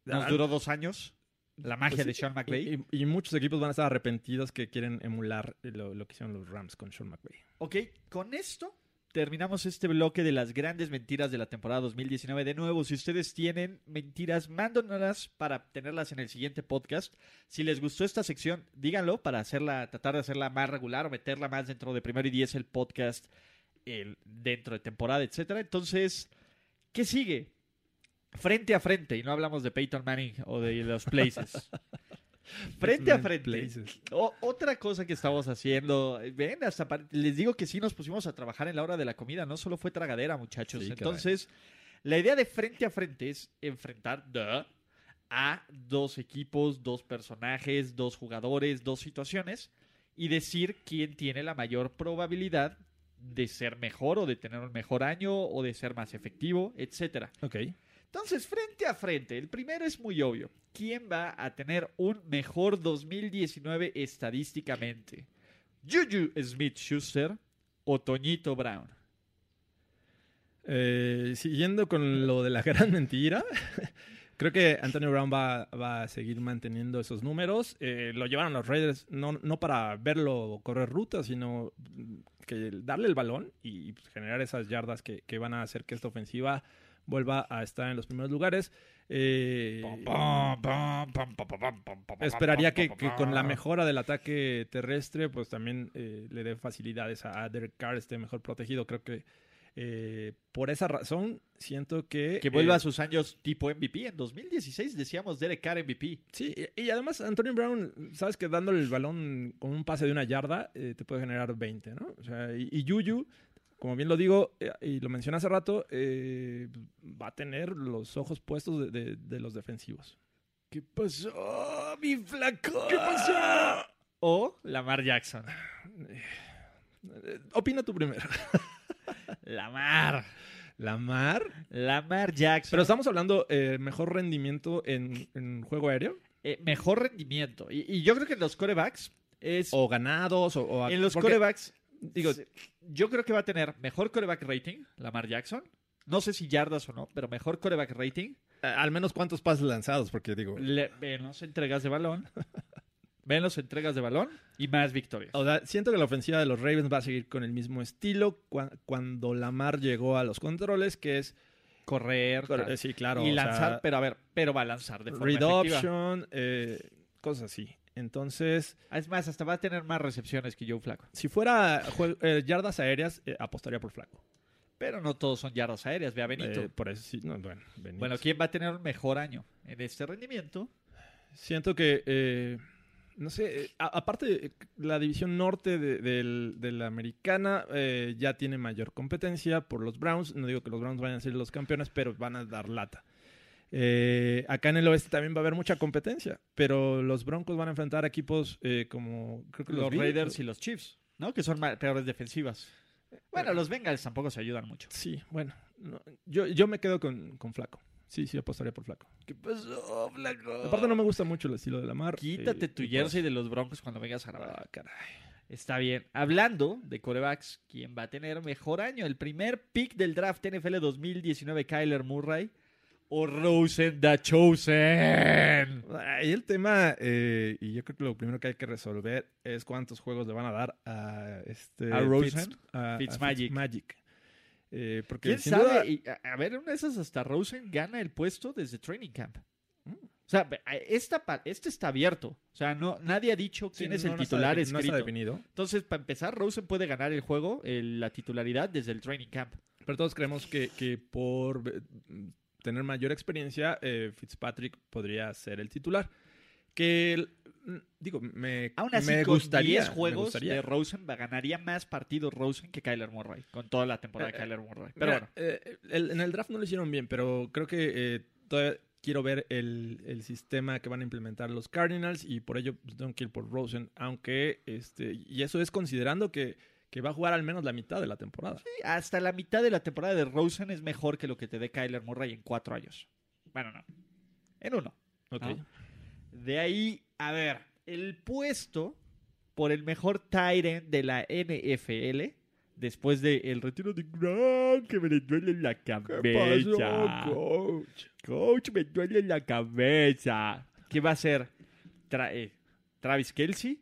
Nos Ah, duró dos años. La magia pues de sí, Sean McVay. Y, y muchos equipos van a estar arrepentidos que quieren emular lo, lo que hicieron los Rams con Sean McVay. Ok, con esto terminamos este bloque de las grandes mentiras de la temporada 2019. De nuevo, si ustedes tienen mentiras, mándonoslas para tenerlas en el siguiente podcast. Si les gustó esta sección, díganlo para hacerla, tratar de hacerla más regular o meterla más dentro de primero y diez el podcast el, dentro de temporada, etcétera. Entonces, ¿qué sigue? frente a frente, y no hablamos de Peyton Manning o de los places. *laughs* *laughs* frente a frente. O- otra cosa que estamos haciendo, ven, hasta les digo que sí nos pusimos a trabajar en la hora de la comida, no solo fue tragadera, muchachos. Sí, caray. Entonces, la idea de frente a frente es enfrentar duh, a dos equipos, dos personajes, dos jugadores, dos situaciones y decir quién tiene la mayor probabilidad de ser mejor o de tener un mejor año o de ser más efectivo, etcétera. Ok. Entonces, frente a frente, el primero es muy obvio. ¿Quién va a tener un mejor 2019 estadísticamente? Juju Smith-Schuster o Toñito Brown. Eh, siguiendo con lo de la gran *laughs* mentira, *laughs* creo que Antonio Brown va, a seguir manteniendo esos números. Eh, lo llevaron los Raiders no, no para verlo correr rutas, sino que darle el balón y pues, generar esas yardas que van a hacer que esta ofensiva vuelva a estar en los primeros lugares. Eh, esperaría que, que con la mejora del ataque terrestre, pues también eh, le dé facilidades a, Derek Carr, esté mejor protegido. Creo que eh, por esa razón siento que... Que vuelva eh, a sus años tipo MVP. En 2016 decíamos Derek Carr MVP. Sí, y y además Antonio Brown, sabes que dándole el balón con un pase de una yarda eh, te puede generar 20, ¿no? O sea, y, y Yuyu, como bien lo digo, eh, y lo mencioné hace rato, eh, va a tener los ojos puestos de, de- de los defensivos. ¿Qué pasó, mi flaco? ¿Qué pasó? O Lamar Jackson. Eh, opina tú primero. *laughs* Lamar. Lamar. Lamar Jackson. Pero estamos hablando eh, mejor rendimiento en, en juego aéreo. Eh, mejor rendimiento. Y, y yo creo que los corebacks es... O ganados. O, o- en los corebacks, digo- yo creo que va a tener mejor coreback rating, Lamar Jackson. No sé si yardas o no, pero mejor coreback rating. Al menos cuántos pases lanzados, porque digo... Le- menos entregas de balón. menos entregas de balón y más victorias. O sea, siento que la ofensiva de los Ravens va a seguir con el mismo estilo cua- cuando Lamar llegó a los controles, que es... Correr. Sí, claro. y lanzar, sea, pero a ver, pero va a lanzar de forma read option, eh, cosas así. Entonces, Es más, hasta va a tener más recepciones que Joe Flaco. si fuera eh, yardas aéreas, eh, apostaría por Flaco. Pero no todos son yardas aéreas, ve a Benito. Eh, por eso sí, no, bueno, Benito. bueno, ¿quién va a tener un mejor año en este rendimiento? Siento que, eh, no sé, eh, a- aparte, eh, la división norte de, de la americana eh, ya tiene mayor competencia por los Browns. No digo que los Browns vayan a ser los campeones, pero van a dar lata. Eh, acá en el oeste también va a haber mucha competencia, pero los Broncos van a enfrentar a equipos eh, como creo que Los, los, Bills. Raiders y los Chiefs, ¿no? Que son peores defensivas. Bueno, los Bengals tampoco se ayudan mucho. Sí, bueno, no, yo, yo me quedo con, con Flaco. Sí, sí, apostaría por Flaco. ¿Qué pasó, Flaco? Aparte no me gusta mucho el estilo de la mar. Quítate tu jersey de los Broncos cuando vengas a grabar. Ah, caray. Está bien. Hablando de corebacks, ¿quién va a tener mejor año? El primer pick del draft NFL 2019, Kyler Murray o Rosen the Chosen. Ahí el tema, eh, y yo creo que lo primero que hay que resolver es cuántos juegos le van a dar a este ¿A Rosen? Fitz- a- a Fitzmagic. Fitzmagic. Eh, porque ¿Quién sabe? duda- Y, a, a ver, en una de esas hasta Rosen gana el puesto desde training camp. Mm. O sea, a- esta, este está abierto. O sea, no, nadie ha dicho Sí, quién es no, el no está titular defi- no está escrito. definido. Entonces, para empezar, Rosen puede ganar el juego, el- la titularidad, desde el training camp. Pero todos creemos que, que por tener mayor experiencia, eh, Fitzpatrick podría ser el titular. Que, mm, digo, me, Aún así, me con gustaría. 10 me juegos gustaría. de Rosen, ganaría más partidos Rosen que Kyler Murray, con toda la temporada de Eh, Kyler Murray. Pero Mira, bueno, eh, el- en el draft no lo hicieron bien, pero creo que todavía quiero ver el, el sistema que van a implementar los Cardinals y por ello pues, tengo que ir por Rosen, aunque este y eso es considerando que, que va a jugar al menos la mitad de la temporada. sí, hasta la mitad de la temporada de Rosen es mejor que lo que te dé Kyler Murray en cuatro años. Bueno, no. En uno. Ok. ¿no? De ahí, a ver, el puesto por el mejor end de la NFL después del retiro de Gronk, que me le duele la cabeza. coach? Coach, me duele la cabeza. ¿Qué va a ser? Tra- eh, ¿Travis Kelsey?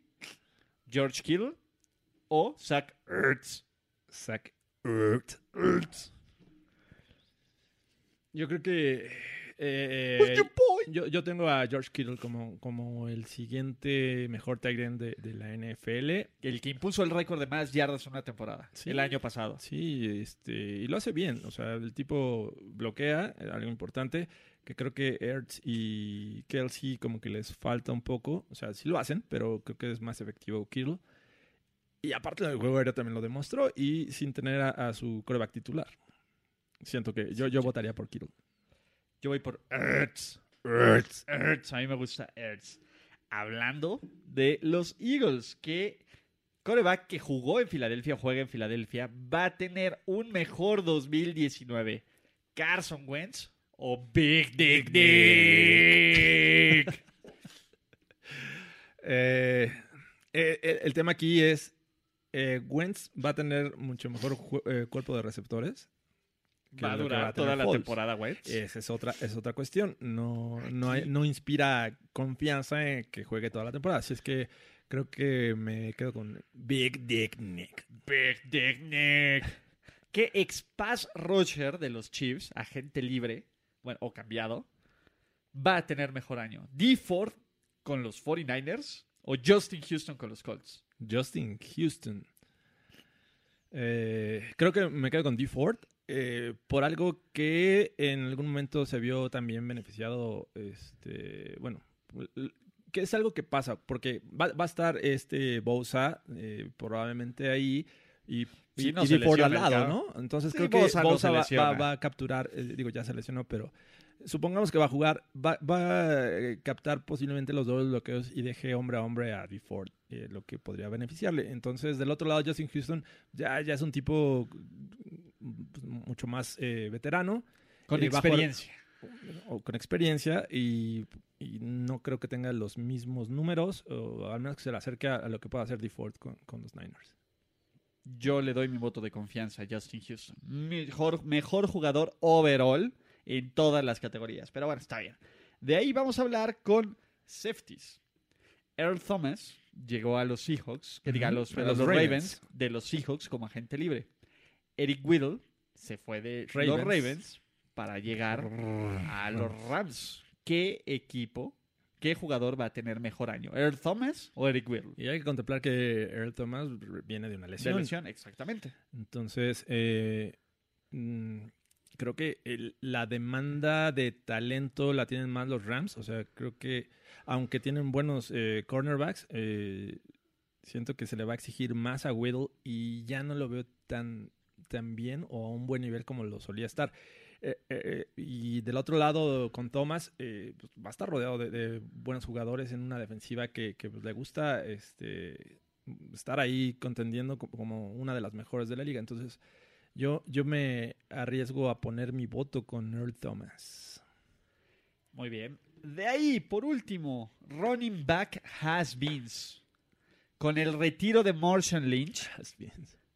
¿George Kittle? ¿O Zach Ertz? Zach Ertz. Yo creo que eh? Yo, yo tengo a George Kittle como, como el siguiente mejor tight end de, de la NFL. El que impuso el récord de más yardas en una temporada, Sí. el año pasado. Sí, este, y lo hace bien. O sea, el tipo bloquea, eh, algo importante, que creo que Ertz y Kelsey como que les falta un poco. O sea, sí lo hacen, pero creo que es más efectivo Kittle. Y aparte del juego aéreo también lo demostró y sin tener a, a su coreback titular. Siento que yo, yo votaría por Kittle. Yo voy por Ertz. Ertz. Ertz. A mí me gusta Ertz. Hablando de los Eagles, que coreback que jugó en Filadelfia, juega en Filadelfia, va a tener un mejor 2019. Carson Wentz o Big Dick Dick. *laughs* Eh, eh, el, el tema aquí es, eh, Wentz va a tener mucho mejor eh, cuerpo de receptores. Va a durar toda la Foles. temporada, Wentz. Esa es otra, es otra cuestión. No, no, hay- no inspira confianza en que juegue toda la temporada. Así es que creo que me quedo con Big Dick Nick. Big Dick Nick. *laughs* Que ex pass rusher de los Chiefs, agente libre, bueno, o cambiado, va a tener mejor año. D. Ford con los 49ers o Justin Houston con los Colts. Justin Houston. Eh, creo que me quedo con D. Ford. eh, por algo que en algún momento se vio también beneficiado, este, bueno, que es algo que pasa, porque va, va a estar este Bosa eh, probablemente ahí y, Sí, y, no y Dee Ford al lado. ¿no? Entonces Sí, creo que Bosa Bosa, no se va, lesiona. va- va a capturar, eh, digo, ya se lesionó, pero supongamos que va a jugar, va, va a eh, captar posiblemente los dobles bloqueos y deje hombre a hombre a D. Ford, eh, lo que podría beneficiarle. Entonces, del otro lado, Justin Houston ya, ya es un tipo pues, mucho más eh, veterano Con Eh, jugar- experiencia. o con experiencia y, y no creo que tenga los mismos números, o al menos que se le acerque a, a lo que pueda hacer D. Ford con, con los Niners. Yo le doy mi voto de confianza a Justin Houston. Mejor, mejor jugador overall en todas las categorías. Pero bueno, está bien. De ahí vamos a hablar con safeties. Earl Thomas llegó a los Seahawks, que diga, a los, a los los Ravens. Ravens de los Seahawks como agente libre. Eric Whittle se fue de los Ravens. Para llegar a los Rams. ¿Qué equipo, qué jugador va a tener mejor año? ¿Earl Thomas o Eric Whittle? Y hay que contemplar que Earl Thomas viene de una De lesión. lesión, exactamente. Entonces, eh, mm, creo que el- la demanda de talento la tienen más los Rams. O sea, creo que aunque tienen buenos eh, cornerbacks, eh, siento que se le va a exigir más a Whittle y ya no lo veo tan, tan bien o a un buen nivel como lo solía estar. Eh, eh, y del otro lado, con Thomas, eh, pues, va a estar rodeado de, buenos jugadores en una defensiva que, pues, le gusta este, estar ahí contendiendo co- como una de las mejores de la liga. Entonces, yo, yo me arriesgo a poner mi voto con Earl Thomas. Muy bien. De ahí, por último, running back has-beens. Con el retiro de Marshawn Lynch,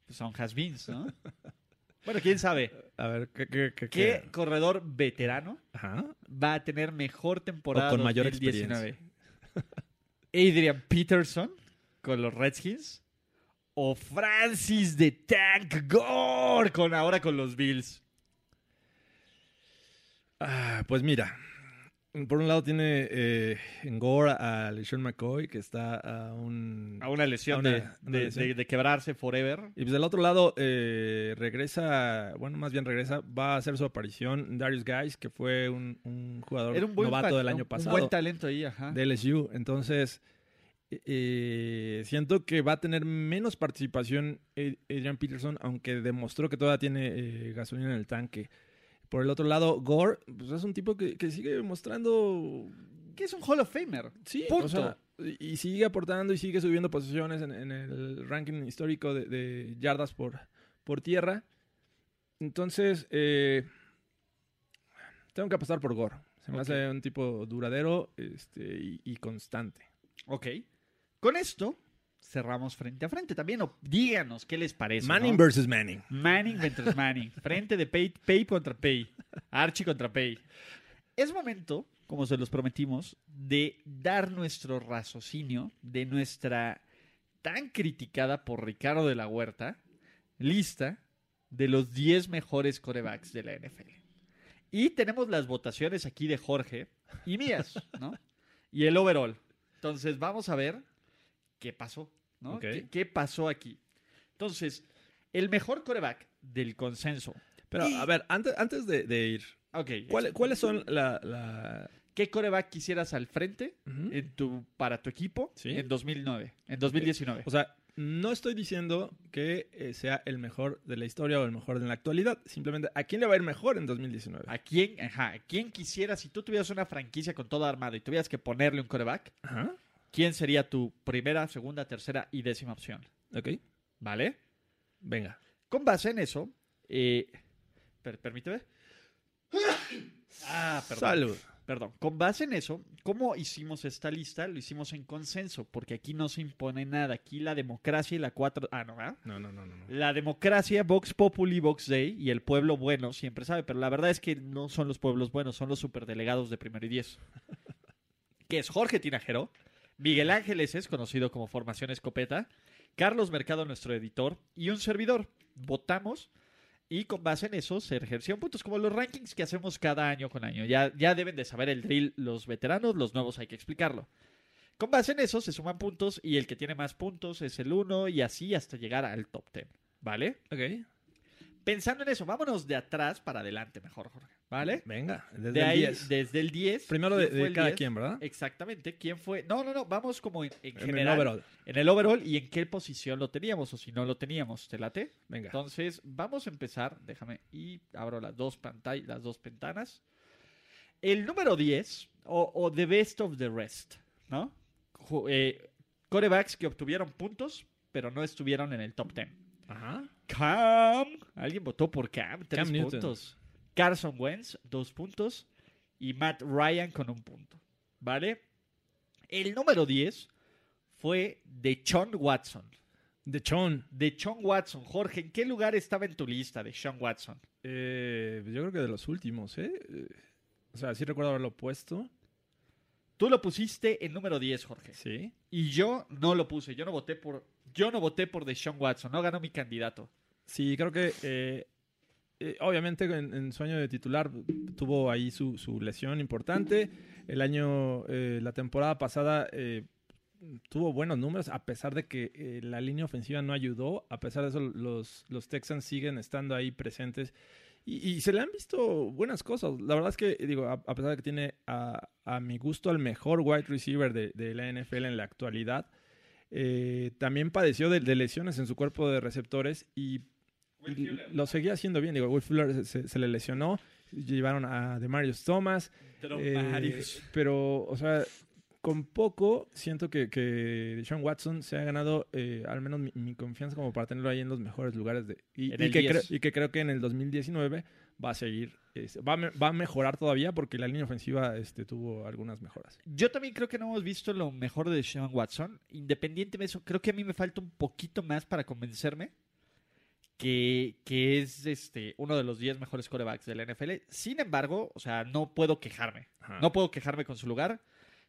pues son has-beens, ¿no? *laughs* bueno, quién sabe. A ver, ¿qué? qué, qué, ¿Qué qué? corredor veterano Ajá. va a tener mejor temporada O con mayor 2019? ¿Adrian Peterson con los Redskins? ¿O Francis de Tank Gore con, ahora con los Bills? Ah, pues mira, por un lado tiene eh, en Gore a LeSean McCoy, que está a un... A una lesión, A una- de, una de- lesión. de- de quebrarse forever. Y pues del otro lado eh, regresa, bueno, más bien regresa, va a hacer su aparición Darius Guys, que fue un, un jugador un novato del un- año Un pasado buen talento ahí, ajá. de LSU. Entonces, eh, siento que va a tener menos participación Ad- Adrian Peterson, aunque demostró que todavía tiene eh, gasolina en el tanque. Por el otro lado, Gore, pues es un tipo que, que sigue mostrando Que es un Hall of Famer. Sí, Punto. o sea, y sigue aportando y sigue subiendo posiciones en, en el ranking histórico de, de yardas por, por tierra. Entonces, eh, tengo que apostar por Gore. Se me hace un tipo duradero este, y, y constante. Ok. Con esto cerramos frente a frente. También o- díganos qué les parece. Manning ¿no? versus Manning. Manning versus Manning. Frente de Pay, Pay contra Pay. Archie contra Pay. Es momento, como se los prometimos, de dar nuestro raciocinio de nuestra tan criticada por Ricardo de la Huerta lista de los 10 mejores corebacks de la NFL. Y tenemos las votaciones aquí de Jorge y mías, ¿no? Y el overall. Entonces, vamos a ver qué pasó, ¿no? Ok. ¿Qué, qué pasó aquí? Entonces, el mejor coreback del consenso. Pero, Y- a ver, antes, antes de, de ir, Ok. ¿cuál- ¿cuáles son la... la- ¿Qué coreback quisieras al frente Ujú. en tu, para tu equipo Sí. en 2009, en 2019? O sea, no estoy diciendo que eh, sea el mejor de la historia o el mejor de la actualidad. Simplemente, ¿a quién le va a ir mejor en 2019? ¿A quién, ajá, ¿a quién quisiera, si tú tuvieras una franquicia con todo armado y tuvieras que ponerle un coreback, Ajá. Quién sería tu primera, segunda, tercera y décima opción? Ok. ¿Vale? Venga. Con base en eso, eh, per- permíteme. Ah, perdón. Salud. Perdón. Con base en eso, ¿cómo hicimos esta lista? Lo hicimos en consenso, porque aquí no se impone nada. Aquí la democracia y la cuatro... Ah, no, ¿verdad? No, no, no, no. no. La democracia, Vox Populi, Vox Day y el pueblo bueno siempre sabe, pero la verdad es que no son los pueblos buenos, son los superdelegados de primero y diez. *laughs* que es Jorge Tinajero, Miguel Ángeles es conocido como Formación Escopeta, Carlos Mercado, nuestro editor, y un servidor. Votamos y con base en eso se ejercieron puntos, como los rankings que hacemos cada año con año. Ya, ya deben de saber el drill los veteranos, los nuevos hay que explicarlo. Con base en eso se suman puntos y el que tiene más puntos es el 1 y así hasta llegar al top 10. ¿Vale? Ok. Pensando en eso, vámonos de atrás para adelante mejor, Jorge. ¿Vale? Venga. Desde de el ahí, 10. desde el 10. Primero de, ¿quién fue de el cada 10? quien, ¿verdad? Exactamente. ¿Quién fue? No, no, no. Vamos como en, en En el general. overall. En el overall y en qué posición lo teníamos o si no lo teníamos. ¿Te late? Venga. Entonces, vamos a empezar. Déjame. Y abro las dos pantallas, las dos ventanas. El número 10, o, o The Best of the Rest, ¿no? Eh, corebacks que obtuvieron puntos, pero no estuvieron en el top 10. Ajá. Cam. Alguien votó por Cam, tres Cam Newton. puntos. Carson Wentz, dos puntos. Y Matt Ryan con un punto. ¿Vale? El número 10 fue de Sean Watson. De Chon. De Sean Watson. Jorge, ¿en qué lugar estaba en tu lista de Sean Watson? Eh, yo creo que de los últimos, ¿eh? O sea, sí recuerdo haberlo puesto. Tú lo pusiste en número 10, Jorge. Sí. Y yo no lo puse. Yo no voté por. Yo no voté por Sean Watson. No ganó mi candidato. Sí, creo que eh, eh, obviamente en, en su año de titular tuvo ahí su, su lesión importante. El año, eh, la temporada pasada eh, tuvo buenos números, a pesar de que la línea ofensiva no ayudó. A pesar de eso, los, los Texans siguen estando ahí presentes. Y, se le han visto buenas cosas. La verdad es que, digo, a, a pesar de que tiene a, a mi gusto el mejor wide receiver de, de la NFL en la actualidad, también padeció de, de lesiones en su cuerpo de receptores y y lo seguía haciendo bien. Digo, Will Fuller se, se- le lesionó. Llevaron a Demarius Thomas. eh, pero, o sea, con poco siento que, que Sean Watson se ha ganado eh, al menos mi, mi confianza como para tenerlo ahí en los mejores lugares. De, y, y que 10. creo, y que creo que en el 2019 va a seguir. este, va, va a mejorar todavía porque la línea ofensiva este, tuvo algunas mejoras. Yo también creo que no hemos visto lo mejor de Sean Watson. Independientemente de eso, creo que a mí me falta un poquito más para convencerme que, que es este uno de los 10 mejores corebacks de la NFL. Sin embargo, o sea, no puedo quejarme. Ajá. No puedo quejarme con su lugar.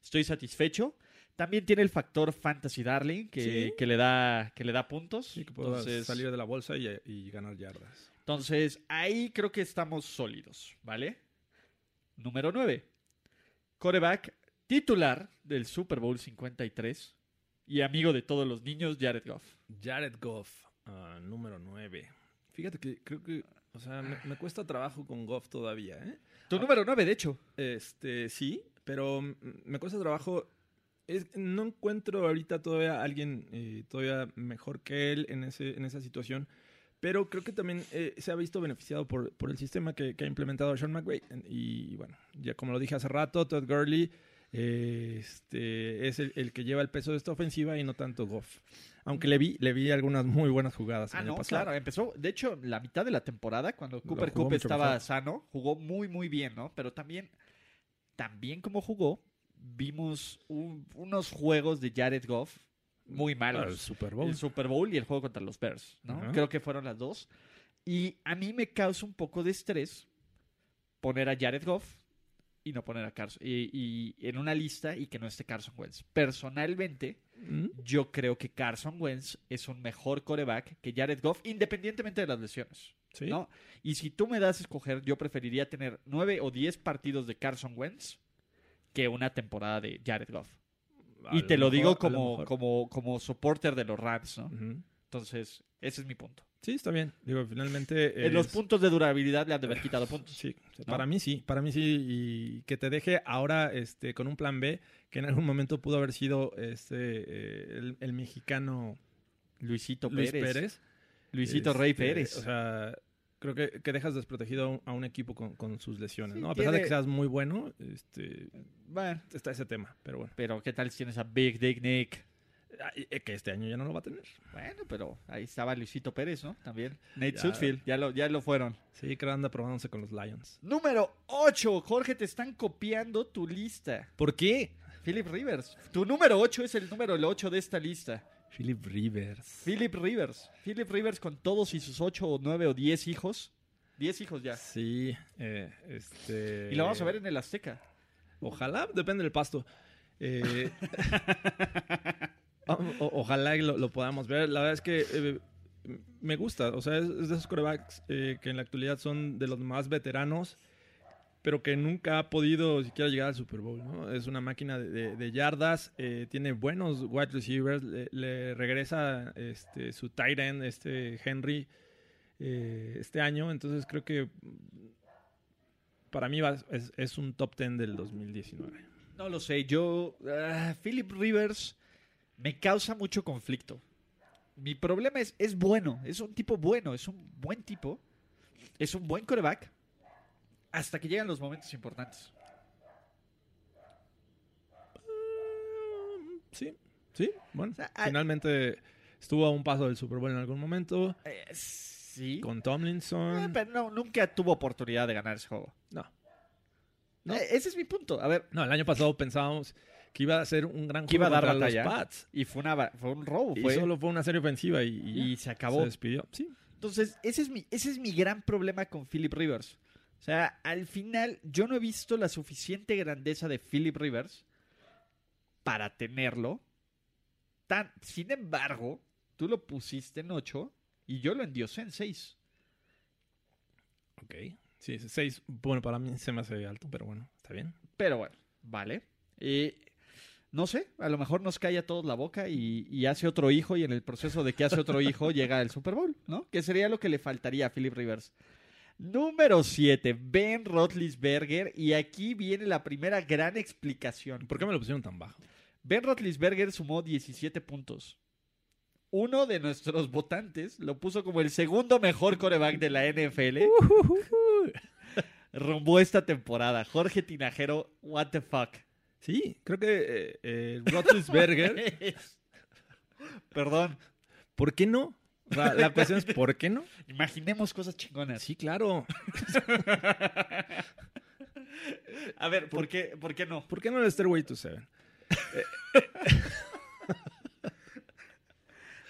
Estoy satisfecho. También tiene el factor Fantasy Darling que, Sí. que le, da, que le da puntos. Sí, que entonces, salir de la bolsa y, y ganar yardas. entonces, ahí creo que estamos sólidos, ¿vale? Número 9. Coreback titular del Super Bowl 53 y amigo de todos los niños, Jared Goff. Jared Goff, ah, número 9. Fíjate que creo que, o sea, me, me cuesta trabajo con Goff todavía, ¿eh? Tu número 9, de hecho. Este, sí, pero mm, me cuesta trabajo. Es- no encuentro ahorita todavía alguien eh, todavía mejor que él en, ese, en esa situación. Pero creo que también eh, se ha visto beneficiado por, por el sistema que, que ha implementado Sean McVay. Y bueno, ya como lo dije hace rato, Todd Gurley eh, este, es el, el que lleva el peso de esta ofensiva y no tanto Goff. Aunque le vi, le vi algunas muy buenas jugadas el Ah, año no, pasado. claro, empezó, de hecho, la mitad de la temporada, cuando Cooper Cup estaba mejor. sano, jugó muy, muy bien, ¿no? Pero también, también como jugó, vimos un- unos juegos de Jared Goff muy malos. Claro, el Super Bowl. el Super Bowl y el juego contra los Bears, ¿no? Creo que fueron las dos. Y a mí me causa un poco de estrés poner a Jared Goff y no poner a Carson. Y, y en una lista y que no esté Carson Wentz. Personalmente, Mm, yo creo que Carson Wentz es un mejor coreback que Jared Goff, independientemente de las lesiones. Sí. ¿no? Y si tú me das a escoger, yo preferiría tener nueve o diez partidos de Carson Wentz que una temporada de Jared Goff. A Y te lo mejor- digo a lo como, como, como supporter de los Rams. Entonces, ese es mi punto. Sí, está bien. Digo, finalmente. En los puntos de durabilidad le han de haber quitado puntos. Sí, ¿no? para mí sí, para mí sí, y que te deje ahora este, con un plan B, que en algún momento pudo haber sido este, eh, el, el mexicano Luisito Luis Pérez. Pérez. Luisito Este, Rey Pérez. O sea, creo que, que dejas desprotegido a un, equipo con, con sus lesiones, Sí, ¿no? A pesar de que seas muy bueno, este, Bueno, está ese tema, pero bueno. pero ¿qué tal si tienes a Big Dick Nick? Ah, eh, Que este año ya no lo va a tener. Bueno, pero ahí estaba Luisito Pérez, ¿no? También. Nate Ya. Sudfield, ya lo, ya lo fueron. Sí, creo que anda probándose con los Lions. Número 8. Jorge, te están copiando tu lista. ¿Por qué? Philip Rivers. Tu número 8 es el número 8 de esta lista. Philip Rivers. Philip Rivers. Philip Rivers con todos y sus 8 o 9 o 10 hijos. 10 hijos ya. Sí, eh, este... Y lo vamos a ver en el Azteca. Ojalá, depende del pasto. Eh, *laughs* *laughs* o- ojalá lo, podamos ver. La verdad es que eh, me gusta. O sea, es, de esos corebacks eh, que en la actualidad son de los más veteranos, pero que nunca ha podido siquiera llegar al Super Bowl. Es una máquina de, yardas, eh, tiene buenos wide receivers, le, regresa este, su tight end, este Henry, este año. Entonces creo que para mí es un top 10 del 2019. No lo sé, yo... ah, Philip Rivers me causa mucho conflicto. Mi problema es, es bueno, es un tipo bueno, es un buen tipo, es un buen coreback, hasta que llegan los momentos importantes. Sí, sí, bueno. O sea, hay- finalmente estuvo a un paso del Super Bowl en algún momento Eh, sí, con Eh, Tomlinson. pero no, nunca tuvo oportunidad de ganar ese juego. No. No. Eh, ese es mi punto. A ver, No, el año pasado pensábamos que iba a ser un gran Que iba a dar batalla. los Pats. y fue, una, fue un robo. Y solo fue una serie ofensiva y, y ya, y se acabó. se despidió. Sí, Entonces, ese es, mi, ese es mi gran problema con Philip Rivers. O sea, al final, yo no he visto la suficiente grandeza de Philip Rivers para tenerlo. Tan, sin embargo, tú lo pusiste en 8 y yo lo endiosé en 6. ok. Sí, seis, bueno, para mí se me hace alto, pero bueno, está bien. Pero bueno, vale. Eh, no sé, a lo mejor nos calla a todos la boca y, y hace otro hijo y en el proceso de que hace otro hijo *laughs* llega al Super Bowl, ¿no? Que sería lo que le faltaría a Philip Rivers. Número 7, Ben Roethlisberger. Y aquí viene la primera gran explicación. ¿Por qué me lo pusieron tan bajo? Ben Roethlisberger sumó 17 puntos. Uno de nuestros votantes lo puso como el segundo mejor coreback de la NFL. *laughs* Rumbo esta temporada. Jorge Tinajero, what the fuck. Sí, creo que eh, eh, Roethlisberger, *laughs* Perdón. ¿por qué no? Sea, la cuestión es ¿por qué no? *laughs* Imaginemos cosas chingonas. Sí, claro. *laughs* A ver, ¿por qué, ¿por qué no? ¿Por qué no el Stairway to Seven?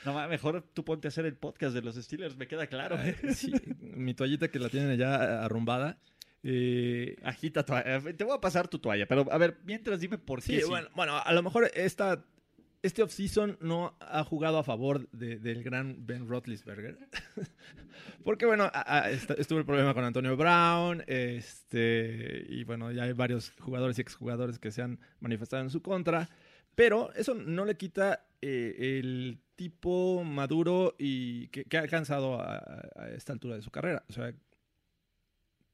No, mejor tú ponte a hacer el podcast de los Steelers, me queda claro. ¿eh? Sí, mi toallita que la tienen ya arrumbada. Eh, Agita toalla. Eh, Te voy a pasar tu toalla, pero a ver, mientras dime por sí, qué. sí. bueno, bueno, a lo mejor esta, este offseason no ha jugado a favor de- del gran Ben Roethlisberger. *laughs* Porque, bueno, a- a- est- estuvo el problema con Antonio Brown. Este, y bueno, ya hay varios jugadores y exjugadores que se han manifestado en su contra. Pero eso no le quita eh, el tipo maduro y que, que ha alcanzado a, a esta altura de su carrera. O sea,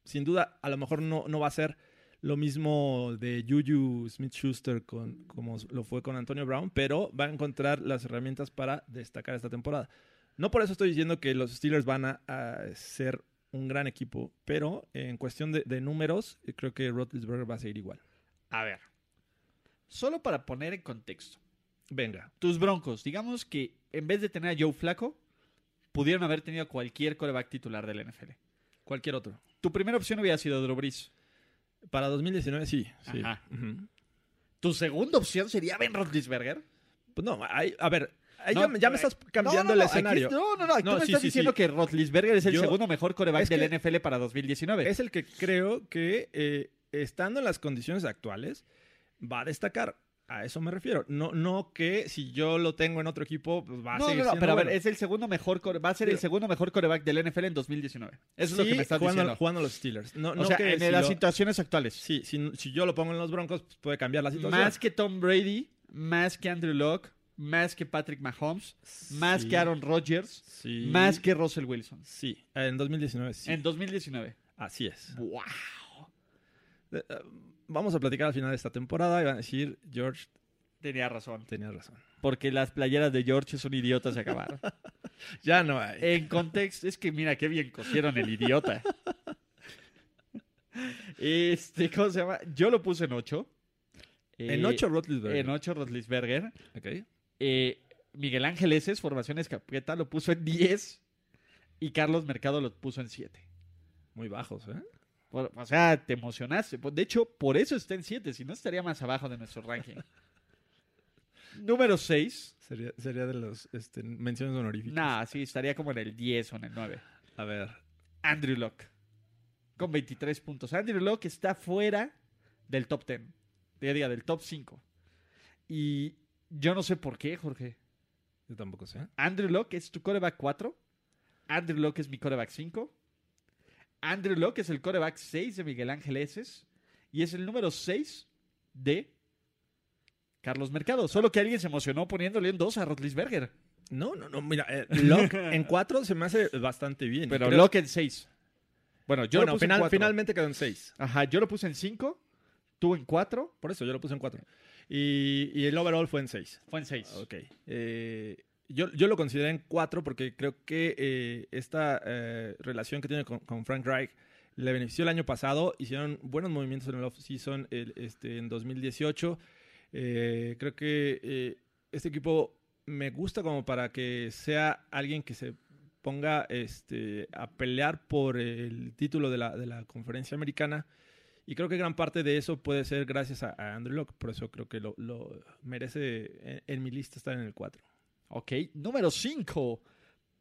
sin duda, a lo mejor no, no va a ser lo mismo de Juju Smith Schuster con, como lo fue con Antonio Brown, pero va a encontrar las herramientas para destacar esta temporada. No por eso estoy diciendo que los Steelers van a, a ser un gran equipo, pero en cuestión de, de números, creo que Roethlisberger va a seguir igual. A ver. Solo para poner en contexto. Venga. Tus Broncos, digamos que en vez de tener a Joe Flaco, pudieron haber tenido a cualquier coreback titular del NFL. Cualquier otro. Tu primera opción hubiera sido Drew Brees. Para 2019 sí. sí. Ajá. Ujú. Tu segunda opción sería Ben Roethlisberger. Pues no, hay- a ver, ahí No, ya, me- ya me eh, estás cambiando no, no, el escenario. no, no, no. No, tú me sí, estás sí, diciendo sí. que Roethlisberger es el Yo- segundo mejor coreback es del NFL para 2019. Es el que creo que, eh, estando en las condiciones actuales, va a destacar. A eso me refiero. No, no que si yo lo tengo en otro equipo, pues va a No, seguir no, no, pero a ver, es el segundo mejor core- va a ser el segundo mejor coreback del NFL en 2019. Eso es lo que me estás jugando, diciendo. jugando los Steelers. No, o no sea, que en si las lo- situaciones actuales. Sí, si, si yo lo pongo en los Broncos, pues puede cambiar la situación. Más que Tom Brady, más que Andrew Locke, más que Patrick Mahomes, más que Aaron Rodgers, sí, más que Russell Wilson. Sí, en 2019 sí. En 2019. Así es. ¡Wow! Vamos a platicar al final de esta temporada y van a decir, George, Tenía razón. tenía razón. Porque las playeras de George son idiotas se acabaron. *laughs* Ya no hay. en contexto, es que mira qué bien cosieron el idiota. Este, ¿cómo se llama? Yo lo puse en 8. en 8 Roethlisberger. En 8 Rotlisberger. Ok. Eh, Miguel Ángel Eses, Formación Escapeta, lo puso en 10. Y Carlos Mercado lo puso en 7. Muy bajos, ¿eh? Por- O sea, te emocionaste. De hecho, por eso está en 7. Si no, estaría más abajo de nuestro ranking. *laughs* Número 6. Sería, sería de los este, menciones honoríficas. Nah, sí, estaría como en el 10 o en el 9. A ver. Andrew Locke. Con 23 puntos. Andrew Locke está fuera del top 10. Te diga, del top 5. Y yo no sé por qué, Jorge. Yo tampoco sé. Andrew Locke es tu coreback 4. Andrew Locke es mi coreback 5. Andrew Locke es el coreback 6 de Miguel Ángel Eses. Y es el número 6 de Carlos Mercado. Solo que alguien se emocionó poniéndole en 2 a Rotlisberger. No, no, no. Mira, eh, Locke *laughs* en 4 se me hace bastante bien. Pero Creo- Locke en 6. Bueno, yo bueno, lo puse en final- 4. finalmente quedó en 6. Ajá, yo lo puse en 5. Tú en 4. Por eso yo lo puse en 4. Y, y el overall fue en 6. Fue en 6. Ok. Eh, yo, yo lo consideré en 4 porque creo que eh, esta eh, relación que tiene con, Frank Reich le benefició el año pasado. Hicieron buenos movimientos en el off-season este, en 2018. Eh, creo que eh, este equipo me gusta como para que sea alguien que se ponga este, a pelear por el título de la, de la conferencia americana. Y creo que gran parte de eso puede ser gracias a, Andrew Locke. Por eso creo que lo, lo merece en, en mi lista estar en el 4. Ok, número 5.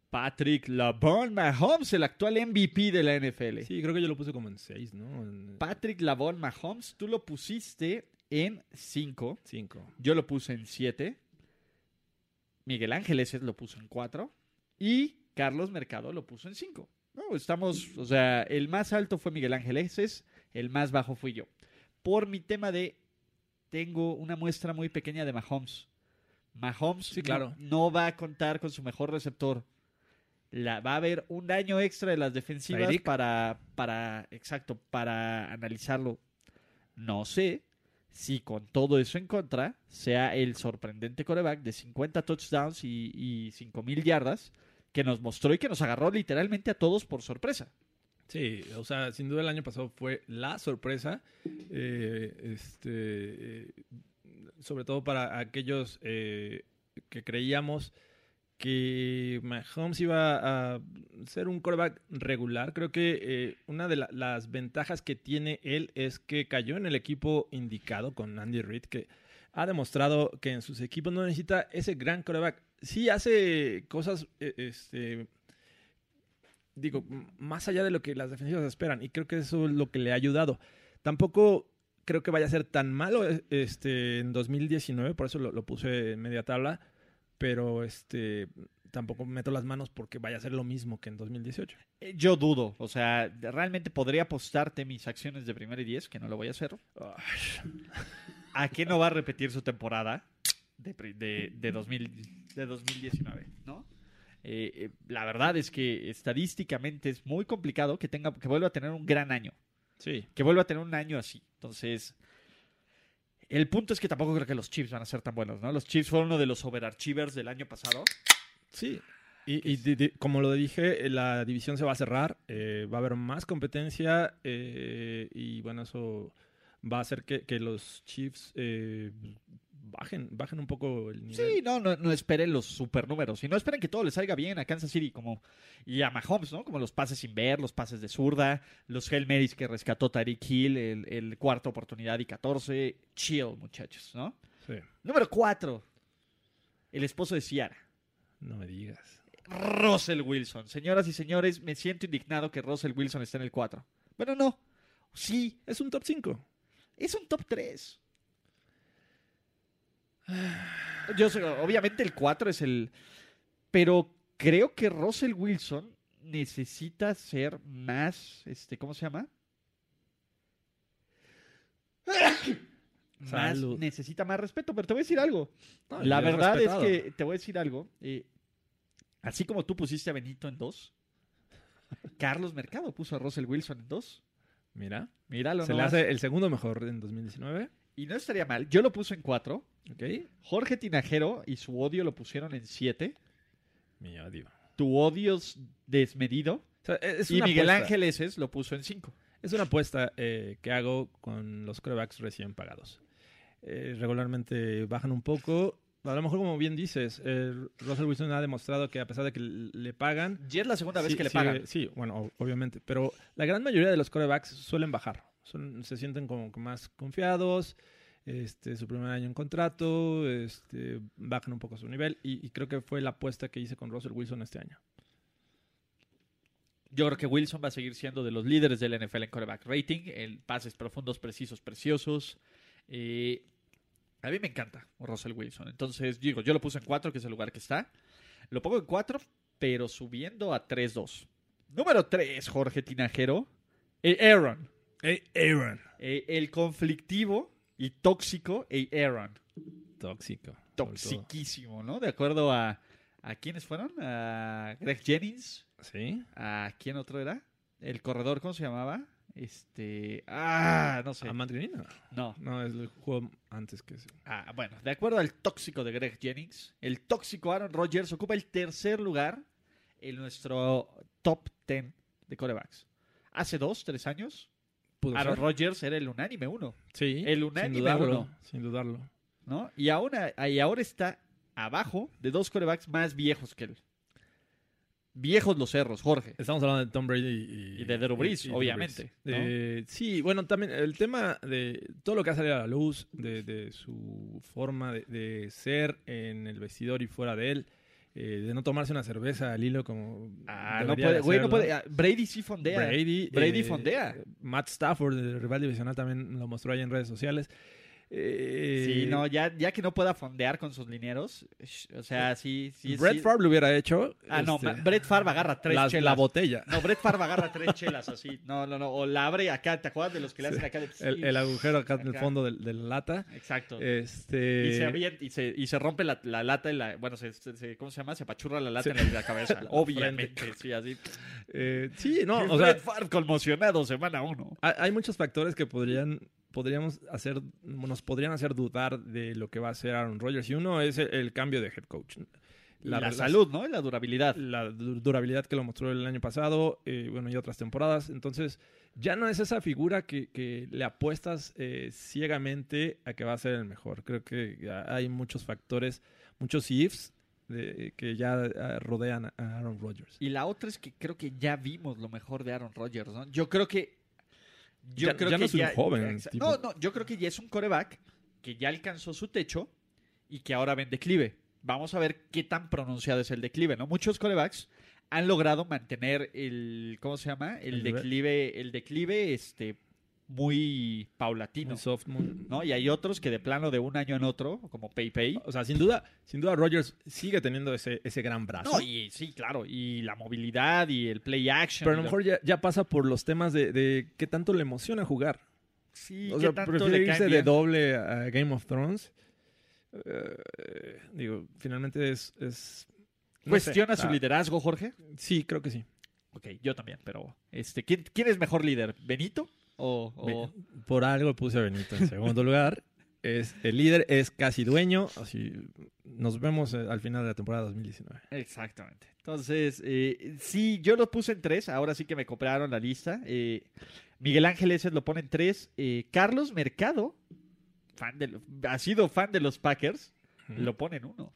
Patrick LaVon Mahomes, el actual MVP de la NFL. Sí, creo que yo lo puse como en 6, ¿no? Patrick LaVon Mahomes, tú lo pusiste en 5. 5. Yo lo puse en 7. Miguel Ángel ese lo puso en 4. Y Carlos Mercado lo puso en 5. No, estamos, o sea, el más alto fue Miguel Ángel Eses, el más bajo fui yo. Por mi tema de, tengo una muestra muy pequeña de Mahomes. Mahomes Sí, no- claro. no, va a contar con su mejor receptor. La, va a haber un daño extra de las defensivas para, para, exacto, para analizarlo. No sé si con todo eso en contra sea el sorprendente coreback de 50 touchdowns y, y 5000 yardas que nos mostró y que nos agarró literalmente a todos por sorpresa. Sí, o sea, sin duda el año pasado fue la sorpresa. eh, este, eh, sobre todo para aquellos eh, que creíamos que Mahomes iba a ser un quarterback regular. Creo que eh, una de la- las ventajas que tiene él es que cayó en el equipo indicado con Andy Reid, que ha demostrado que en sus equipos no necesita ese gran quarterback. Sí hace cosas, eh, este, digo, más allá de lo que las defensivas esperan, y creo que eso es lo que le ha ayudado. Tampoco creo que vaya a ser tan malo eh, este, en 2019, por eso lo, lo puse en media tabla, pero este tampoco meto las manos porque vaya a ser lo mismo que en 2018. Eh, Yo dudo, o sea, realmente podría apostarte mis acciones de primera y diez, que no lo voy a hacer, a que no va a repetir su temporada de, de, de, 2000 de 2019, ¿no? Eh, eh, la verdad es que estadísticamente es muy complicado que tenga que vuelva a tener un gran año. Sí, que vuelva a tener un año así. Entonces, el punto es que tampoco creo que los Chiefs van a ser tan buenos, ¿no? Los Chiefs fueron uno de los overachievers del año pasado. sí. Y, como lo dije, eh, la división se va a cerrar, eh, va a haber más competencia eh, y bueno, eso va a hacer que, que los Chiefs eh, bajen, bajen un poco el nivel. Sí, no, no, no esperen los supernúmeros. Y no esperen que todo les salga bien a Kansas City como, y a Mahomes, ¿no? Como los pases sin ver, los pases de zurda, los Hail Marys que rescató Tyreek Hill, el, el cuarta oportunidad y 14. Chill, muchachos, ¿no? Sí, Número 4. El esposo de Ciara. no me digas. Russell Wilson. Señoras y señores, me siento indignado que Russell Wilson esté en el 4. Bueno, no. Sí, Es un top 5. es un top 3. Yo sé, obviamente el 4 es el. Pero creo que Russell Wilson necesita ser más. Este, ¿Cómo se llama? Más- necesita más respeto, pero te voy a decir algo. No, La verdad es que te voy a decir algo. eh, así como tú pusiste a Benito en 2, Carlos Mercado puso a Russell Wilson en 2. Mira, Míralo, se le hace el segundo mejor en 2019. Y no estaría mal. Yo lo puse en 4. Ok. Jorge Tinajero y su odio lo pusieron en 7. Mi odio. Tu odio es desmedido. O sea, es y Miguel apuesta. Ángel Eses lo puso en 5. Es una apuesta eh, que hago con los corebacks recién pagados. Eh, regularmente bajan un poco. A lo mejor, como bien dices, eh, Russell Wilson ha demostrado que a pesar de que le pagan... Y es la segunda vez sí- que le sigue- pagan. Sí, bueno, obviamente. Pero la gran mayoría de los corebacks suelen bajar. Se sienten como más confiados. Este, su primer año en contrato, este, bajan un poco su nivel y, creo que fue la apuesta que hice con Russell Wilson este año. Yo creo que Wilson va a seguir siendo de los líderes del NFL en quarterback rating. El pases profundos, precisos, preciosos. A mí me encanta Russell Wilson. Entonces, digo, yo lo puse en 4, que es el lugar que está. Lo pongo en 4, pero subiendo a 3-2. Número 3, Jorge Tinajero. Eh, Aaron. Hey, Aaron. Eh, el conflictivo y tóxico Aaron. Tóxico. Toxiquísimo, ¿no? De acuerdo a... ¿A quiénes fueron? A Greg Jennings. Sí. ¿A quién otro era? El corredor, ¿cómo se llamaba? Este. Ah, no sé. ¿A Matt Green? No. No. No, es el juego antes que ese. Ah, bueno, de acuerdo al tóxico de Greg Jennings, el tóxico Aaron Rodgers ocupa el tercer lugar en nuestro top 10 de corebacks. Hace dos, tres años, Pudo Aaron. Rodgers era el unánime uno, Sí. el sin unánime dudarlo. uno. Sin dudarlo. ¿no? Y, aún, y ahora está abajo de dos corebacks más viejos que él. Viejos los cerros, Jorge. Estamos hablando de Tom Brady y, Y de Drew Brees, Drew obviamente, Brees. ¿no? Eh, sí, bueno, también el tema de todo lo que ha salido a la luz, de, de su forma de, de ser en el vestidor y fuera de él, eh, de no tomarse una cerveza al hilo como. Ah, no puede, güey, no puede. ah, Brady sí fondea. Brady, Brady eh, fondea. Matt Stafford, del rival divisional, también lo mostró ahí en redes sociales. Eh, Sí, no, ya, ya que no pueda fondear con sus linieros. sh- O sea, sí, sí. Brett sí. Favre lo hubiera hecho. Ah, no, este, Brett Favre agarra tres la, chelas. la botella. No, Brett Favre agarra tres chelas así. No, no, no. O la abre acá, ¿te acuerdas de los que le hacen acá? De... El, el agujero acá en el fondo de, de la lata. Exacto. Este. y, se avienta- y, se, y se rompe la, la lata y la. Bueno, se, se- ¿cómo se llama? Se apachurra la lata Sí. en la, cabeza. *laughs* Obviamente, sí, así. eh, sí, no, o Brett sea, Favre conmocionado, semana uno. hay, hay muchos factores que podrían, podríamos hacer, nos podrían hacer dudar de lo que va a hacer Aaron Rodgers. Y uno es el, el cambio de head coach. La, la- salud, ¿no? La durabilidad. La du- durabilidad que lo mostró el año pasado, eh, bueno, y otras temporadas. Entonces, ya no es esa figura que, que le apuestas eh, ciegamente a que va a ser el mejor. Creo que hay muchos factores, muchos ifs de- que ya eh, rodean a Aaron Rodgers. Y la otra es que creo que ya vimos lo mejor de Aaron Rodgers, ¿no? Yo creo que. Yo Ya- creo ya que no es un ya- joven, exa- tipo. No, no, yo creo que ya es un coreback que ya alcanzó su techo y que ahora ven declive. Vamos a ver qué tan pronunciado es el declive, ¿no? Muchos corebacks han logrado mantener el. ¿Cómo se llama? El, declive, el declive, este, muy paulatino. Muy soft, muy- ¿no? Y hay otros que de plano de un año en otro, como PayPay. O sea, sin duda, sin duda Rodgers sigue teniendo ese, ese gran brazo. No, y sí, claro. Y la movilidad y el play action. pero a lo lo- mejor ya, ya pasa por los temas de, de qué tanto le emociona jugar. Sí, o ¿qué sea, tanto prefiere le irse de doble a Game of Thrones. Eh, digo, finalmente es... es no sé, ¿Cuestiona su ah, liderazgo, Jorge? Sí, creo que sí. Ok, yo también, pero este, ¿quién, quién es mejor líder? ¿Benito? ¿O, Por algo puse a Benito en segundo lugar. *laughs* Es, el líder es casi dueño. Así nos vemos eh, al final de la temporada 2019. Exactamente. Entonces, eh, sí, yo lo puse en tres. Ahora sí que me copiaron la lista. Eh, Miguel Ángel ese lo pone en tres. Eh, Carlos Mercado, fan de, ha sido fan de los Packers, lo pone en uno.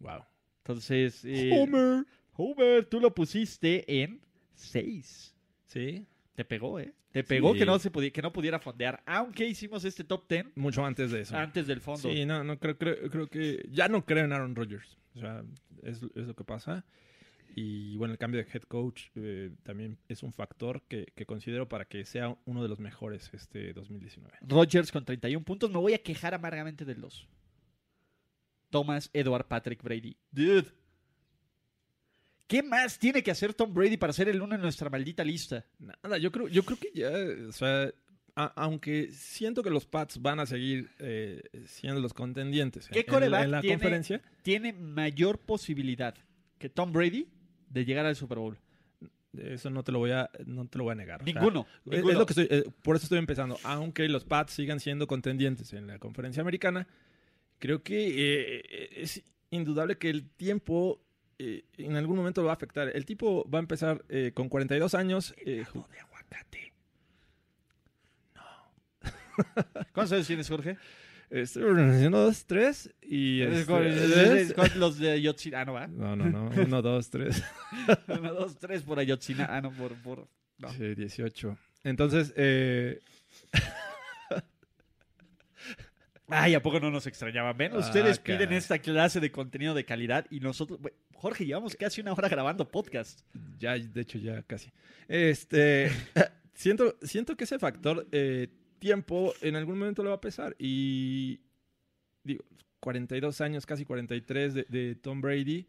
Wow. Entonces, Homer. Homer, tú lo pusiste en seis. Sí, Te pegó, ¿eh? Te pegó Sí. que, no se pudi- que no pudiera fondear. Aunque hicimos este top 10 mucho antes de eso. antes del fondo. Sí, no, no creo, creo, creo que ya no creo en Aaron Rodgers. O sea, es, es lo que pasa. Y bueno, el cambio de head coach eh, también es un factor que, que considero para que sea uno de los mejores este 2019. Rodgers con 31 puntos. Me voy a quejar amargamente del 2. Thomas Edward Patrick Brady. Dude. ¿Qué más tiene que hacer Tom Brady para ser el uno en nuestra maldita lista? Nada, yo creo, yo creo que ya, o sea, a- aunque siento que los Pats van a seguir eh, siendo los contendientes ¿Qué en, quarterback en la tiene- conferencia, Tiene mayor posibilidad que Tom Brady de llegar al Super Bowl. eso no te lo voy a, no te lo voy a negar. o sea, Ninguno. es- ninguno. Es lo que estoy, eh, por eso estoy empezando. Aunque los Pats sigan siendo contendientes en la conferencia americana, creo que eh, es indudable que el tiempo eh, en algún momento lo va a afectar. El tipo va a empezar eh, con 42 años. eh, ju- de aguacate. No. *laughs* ¿Cuántos años tienes, Jorge? Estoy organizando dos, tres y... Es este, los de Ayotzinapa. Ah, no va. *laughs* No, no, no. Uno, dos, tres. *laughs* Uno, dos, tres por Ayotzinapa. Ah, no, por... por... No. Sí, 18. Entonces, eh, Ay, ¿a poco no nos extrañaban? Ven, Ah, ustedes piden esta clase de contenido de calidad y nosotros... Jorge, llevamos casi una hora grabando podcast. ya, de hecho, ya casi. Este, *laughs* siento, siento que ese factor eh, tiempo en algún momento le va a pesar. Y, digo, 42 años, casi 43 de, de Tom Brady.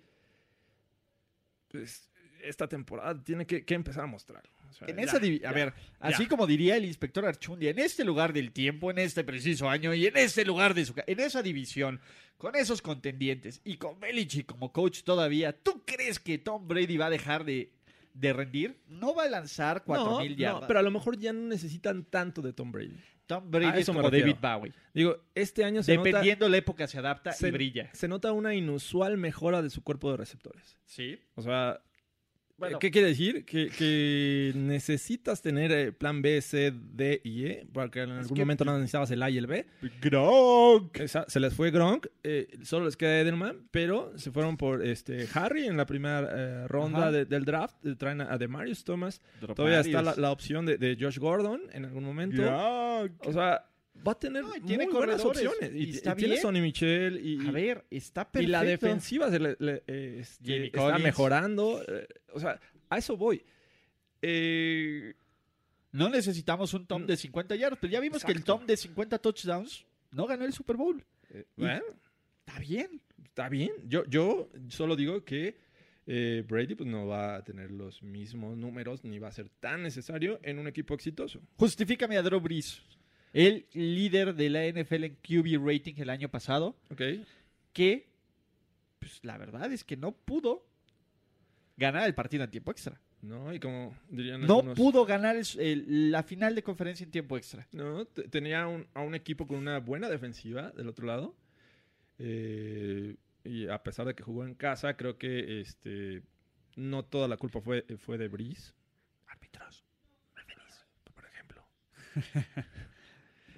Pues, esta temporada tiene que, que empezar a mostrar. O sea, En ya, esa divi- a ya. ver, así ya. como diría el inspector Archundia, en este lugar del tiempo, en este preciso año y en este lugar de su en esa división, con esos contendientes y con Belichick como coach todavía, ¿tú crees que Tom Brady va a dejar de, de rendir? No va a lanzar 4000 no, yardas. no, pero a lo mejor ya no necesitan tanto de Tom Brady. Tom Brady es como refiero. David Bowie. Digo, este año se nota, Dependiendo la época se adapta se, y brilla. se nota una inusual mejora de su cuerpo de receptores. Sí. O sea, Bueno, ¿qué quiere decir? Que, que necesitas tener eh, plan B, C, D y E, porque en algún momento no necesitabas el A y el B. Gronk. Esa- se les fue Gronk, eh, solo les queda Edelman, pero se fueron por este Harry en la primera eh, ronda de- del draft. eh, traen a, a Demarius Thomas. Todavía está la, la opción de, de Josh Gordon en algún momento. Gronk. O sea, va a tener No, y tiene muy buenas opciones. y Y, está y tiene bien. Sonny Michel y, A ver, está y perfecto. la defensiva se le, le- eh, este, está Collins. mejorando. eh, o sea, a eso voy. Eh, No necesitamos un Mm. Tom de 50 yardas, pero ya vimos que el. Tom de 50 touchdowns no ganó el Super Bowl. eh, Y- bueno, Está bien. está bien. Yo, yo solo digo que eh, Brady pues, no va a tener los mismos números ni va a ser tan necesario en un equipo exitoso. Justifícame a Drew Brees, el líder de la NFL en QB rating el año pasado, ¿Ok? que pues, la verdad es que no pudo ganar el partido en tiempo extra. No, y como dirían No algunos- pudo ganar el- el- la final de conferencia en tiempo extra. No, te- tenía un- a un equipo con una buena defensiva del otro lado. Eh, y a pesar de que jugó en casa, creo que este no toda la culpa fue, fue de Breeze. Árbitros, por ejemplo. *laughs*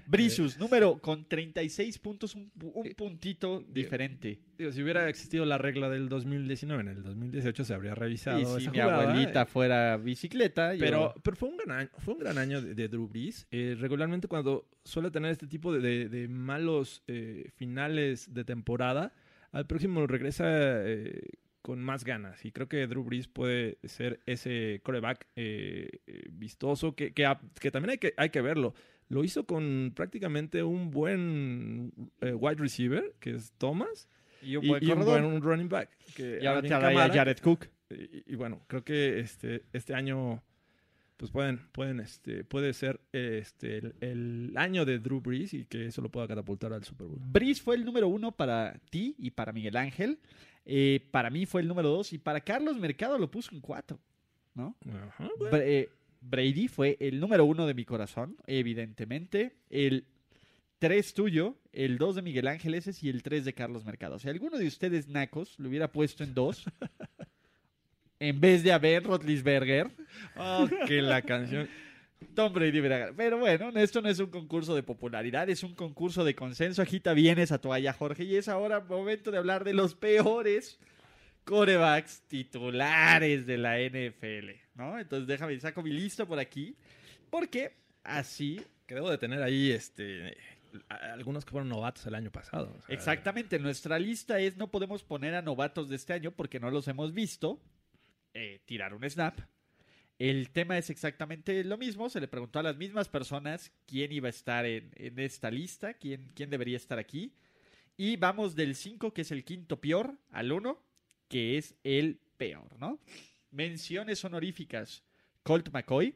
Brisius, número con 36 puntos, un, un Eh, puntito diferente. Digo, si hubiera existido la regla del 2019, en el 2018 se habría revisado Y si esa mi jugada, abuelita eh, fuera bicicleta, yo- Pero, pero fue un gran año, fue un gran año de, de Drew Brees. Eh, regularmente cuando suele tener este tipo de, de- de malos eh, finales de temporada, al próximo regresa eh, con más ganas. Y creo que Drew Brees puede ser ese coreback eh, eh, vistoso que, que, que también hay que, hay que verlo. Lo hizo con prácticamente un buen eh, wide receiver, que es Thomas, y un y, buen y un corredor. buen running back. Que y ahora te a Jared Cook. y, y bueno, creo que este, este año pues pueden, pueden, este, puede ser este, el, el año de Drew Brees y que eso lo pueda catapultar al Super Bowl. Brice fue el número uno para ti y para Miguel Ángel. Eh, para mí fue el número dos y para Carlos Mercado lo puso en cuatro. ¿no? Ajá, eh, Brady fue el número uno de mi corazón, evidentemente. El tres tuyo, el dos de Miguel Ángel ese y el tres de Carlos Mercado. Si alguno de ustedes, nacos, lo hubiera puesto en dos, *laughs* en vez de a Ben Rotlisberger, Oh, que la canción. Tom Brady ganado. Pero bueno, esto no es un concurso de popularidad, es un concurso de consenso. Agita bien esa toalla, Jorge. Y es ahora momento de hablar de los peores corebacks titulares de la NFL, ¿no? Entonces déjame, saco mi lista por aquí. Porque así, Que debo de tener ahí este, algunos que fueron novatos el año pasado. o sea, exactamente, nuestra lista es no podemos poner a novatos de este año porque no los hemos visto eh, tirar un snap. El tema es exactamente lo mismo. Se le preguntó a las mismas personas quién iba a estar en, en esta lista, quién, quién debería estar aquí. Y vamos del 5, que es el quinto peor, al 1, que es el peor, ¿no? Menciones honoríficas. Colt McCoy,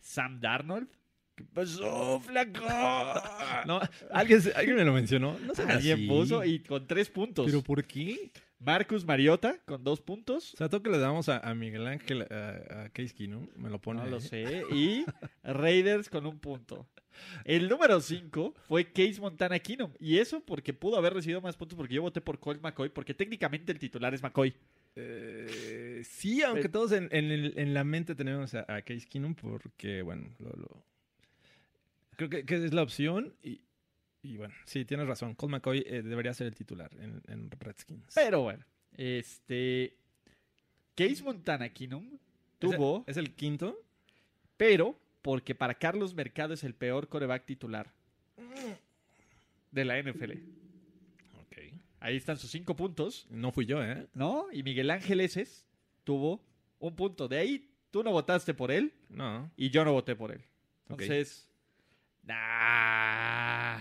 Sam Darnold. ¿Qué pasó, flaco? *laughs* No, alguien, alguien me lo mencionó. No sé Alguien puso y con tres puntos. ¿Pero por qué? Marcus Mariota con dos puntos. O sea, todo que le damos a, a Miguel Ángel, a, a Case Keenum, me lo pone. No lo sé. Y Raiders con un punto. El número 5 fue Case Montana Keenum. Y eso porque pudo haber recibido más puntos porque yo voté por Colt McCoy. Porque técnicamente el titular es McCoy. Eh, sí, aunque todos en, en el- en la mente tenemos a, a Case Keenum porque, bueno, lo, lo- creo que, que es la opción y, y, bueno, sí, tienes razón. Colt McCoy eh, debería ser el titular en, en Redskins. Pero bueno. Este. Case Montana Keenum ¿Es el- tuvo. ¿Es el quinto? Pero porque para Carlos Mercado es el peor coreback titular de la NFL. Ahí están sus cinco puntos. No fui yo, ¿eh? ¿no? Y Miguel Ángel Eses tuvo un punto. De ahí tú no votaste por él No. y yo no voté por él. Entonces, nah.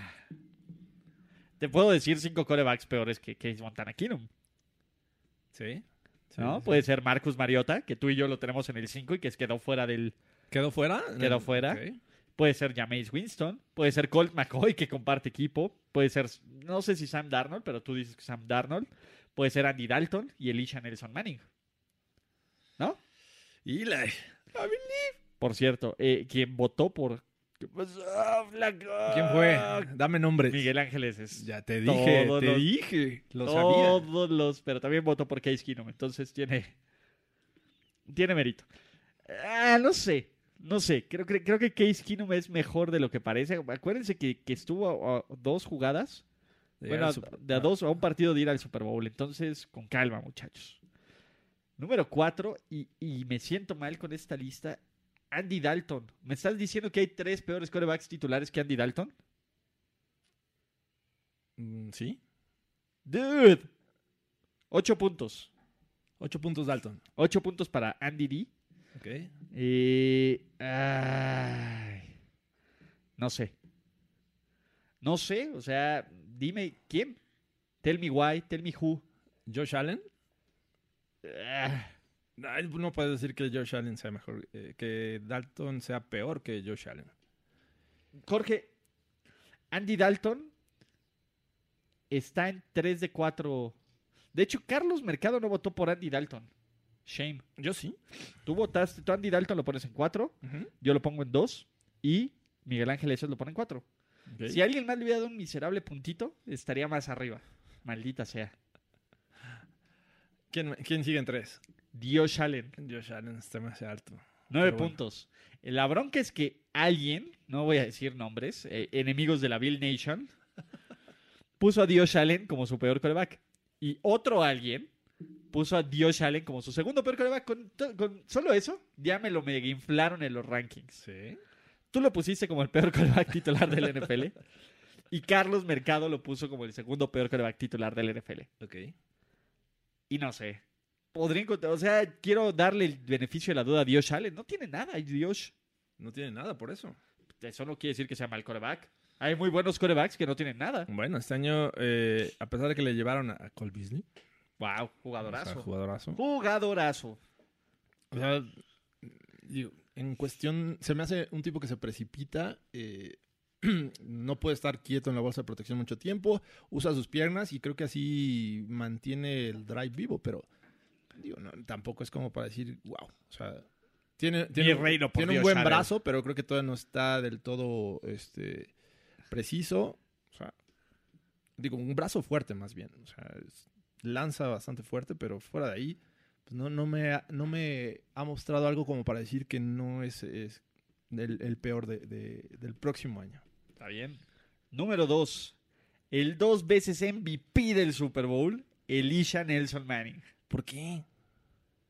te puedo decir cinco corebacks peores que Case Montana Keenum, Sí. Sí, ¿no? sí. Puede ser Marcus Mariota, que tú y yo lo tenemos en el 5 y que quedó fuera del... ¿Quedó fuera? Quedó fuera. Ok. Puede ser Jameis Winston, puede ser Colt McCoy, que comparte equipo, puede ser, no sé si Sam Darnold, pero tú dices que Sam Darnold, puede ser Andy Dalton y Elisha Nelson Manning, ¿no? Eli. Por cierto, eh, quien votó por... ¿Qué pasó, flaco? ¿Quién fue? Dame nombres. Miguel Ángeles es. Ya te dije, Todos te los- dije. Lo sabía. Todos los... Pero también votó por Case Keenum, entonces tiene... Tiene mérito. Ah, no sé. No sé. Creo, creo, creo que Case Keenum es mejor de lo que parece. Acuérdense que, que estuvo a, a dos jugadas. Bueno, Super- de a ah, dos a un partido de ir al Super Bowl. Entonces, con calma, muchachos. Número cuatro, y, y me siento mal con esta lista. Andy Dalton. ¿Me estás diciendo que hay tres peores quarterbacks titulares que Andy Dalton? mm, Sí. Dude. Ocho puntos. Ocho puntos Dalton. Ocho puntos para Andy D. Ok. Eh, ay, no sé. No sé, o sea, dime quién. Tell me why, tell me who. Josh Allen. Ah, No puedes decir que Josh Allen sea mejor, eh, que Dalton sea peor que Josh Allen. Jorge, Andy Dalton está en 3 de 4. De hecho, Carlos Mercado no votó por Andy Dalton. Shame. Yo sí. Tú votaste, tú Andy Dalton lo pones en 4, yo lo pongo en 2 y Miguel Ángel Eses lo pone en 4. Ok. Si alguien más le hubiera dado un miserable puntito, estaría más arriba. Maldita sea. ¿Quién, quién sigue en tres? Dios Allen, Josh Allen está más alto. nueve Pero bueno. puntos. La bronca es que alguien, no voy a decir nombres, eh, enemigos de la Bill Nation, *laughs* puso a Dios Allen como su peor coreback. Y otro alguien puso a Dios Allen como su segundo peor coreback. Con, solo eso, ya me lo mega inflaron en los rankings. Sí. Tú lo pusiste como el peor *laughs* coreback titular del NFL. Y Carlos Mercado lo puso como el segundo peor coreback titular del NFL. Ok. Y no sé. Podría encontrar, o sea, quiero darle el beneficio de la duda a Dios Allen. No tiene nada, Dios. No tiene nada por eso. Eso no quiere decir que sea mal coreback. Hay muy buenos corebacks que no tienen nada. Bueno, este año, eh, a pesar de que le llevaron a, a Cole Beasley, Wow, o sea, jugadorazo. jugadorazo. O sea, digo, en cuestión, se me hace un tipo que se precipita, eh, *clears throat* no puede estar quieto en la bolsa de protección mucho tiempo, usa sus piernas y creo que así mantiene el drive vivo, pero digo, no, tampoco es como para decir, wow, o sea, tiene, tiene, reino tiene un buen brazo, pero creo que todavía no está del todo este, preciso, o sea, digo, un brazo fuerte más bien, o sea, es- lanza bastante fuerte, pero fuera de ahí, pues no, no, me, ha- no me ha mostrado algo como para decir que no es, es el, el peor de- de- del próximo año. Está bien. Número dos. El dos veces MVP del Super Bowl, Elisha Nelson Manning. ¿Por qué?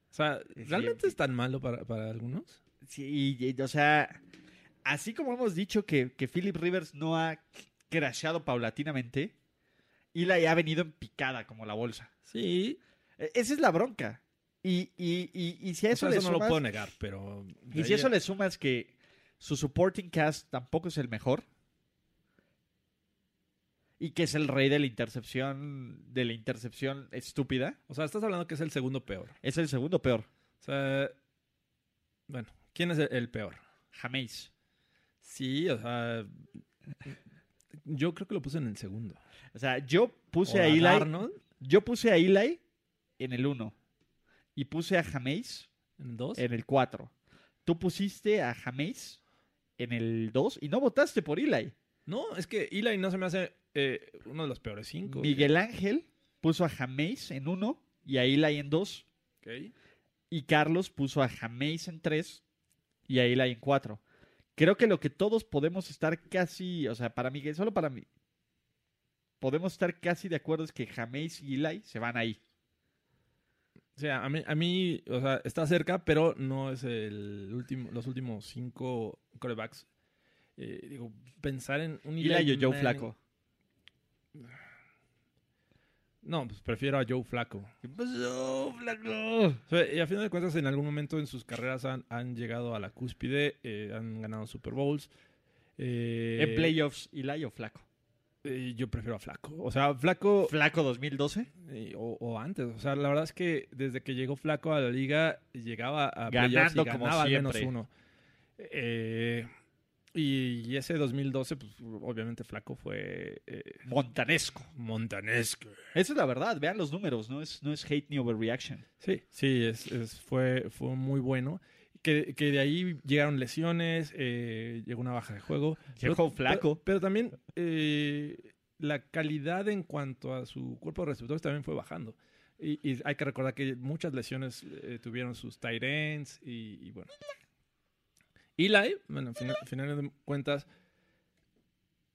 O sea, Es ¿realmente es tan malo para, para algunos? Sí, y- o sea, así como hemos dicho que, que Philip Rivers no ha crashado paulatinamente, Eli ha venido en picada como la bolsa. Sí. E- Esa es la bronca. Y, y, y, y si a eso, Eso, le eso no lo sumas, puedo negar, pero... y si ahí eso a- le sumas que su supporting cast tampoco es el mejor, y que es el rey de la intercepción, de la intercepción estúpida. O sea, estás hablando que es el segundo peor. Es el segundo peor. O sea, bueno, ¿quién es el, el peor? Jameis. Sí, o sea, yo creo que lo puse en el segundo. O sea, yo puse O a Eli. Darnold Yo puse a Eli en el 1. Y puse a Jameis en el dos. en el 4. Tú pusiste a Jameis en el 2 y no votaste por Eli. No, es que Eli no se me hace eh, uno de los peores cinco. Miguel Ángel puso a Jameis en 1 y a Eli en 2. Ok. Y Carlos puso a Jameis en 3 y a Eli en 4. Creo que lo que todos podemos estar casi, o sea, para mí, solo para mí, podemos estar casi de acuerdo es que Jameis y Eli se van ahí. O sea, a mí, a mí, o sea, está cerca, pero no es el último, los últimos cinco corebacks. Eh, digo, pensar en un Eli o Joe Manning- Flaco. No, pues prefiero a Joe Flaco. ¿Qué pasó, Flaco? O sea, y a final de cuentas, en algún momento en sus carreras han, han llegado a la cúspide, eh, han ganado Super Bowls. Eh, En playoffs, Eli o Flaco. eh, yo prefiero a Flaco. O sea, Flaco Flaco 2012. eh, o, o antes. O sea, la verdad es que desde que llegó Flaco a la liga, llegaba a Ganando playoffs y como al menos siempre. uno. Eh, y, y ese 2012, pues obviamente Flaco fue eh, Montanesco. montanesco. Esa es la verdad, vean los números, no es, no es hate ni overreaction. Sí, sí, es, es- fue, fue muy bueno. Que, que de ahí llegaron lesiones, eh, llegó una baja de juego. Llegó Flaco. Pero, pero también eh, la calidad en cuanto a su cuerpo de receptores también fue bajando. Y, y hay que recordar que muchas lesiones eh, tuvieron sus tight ends y, y bueno. Eli, bueno, al final, al final de cuentas,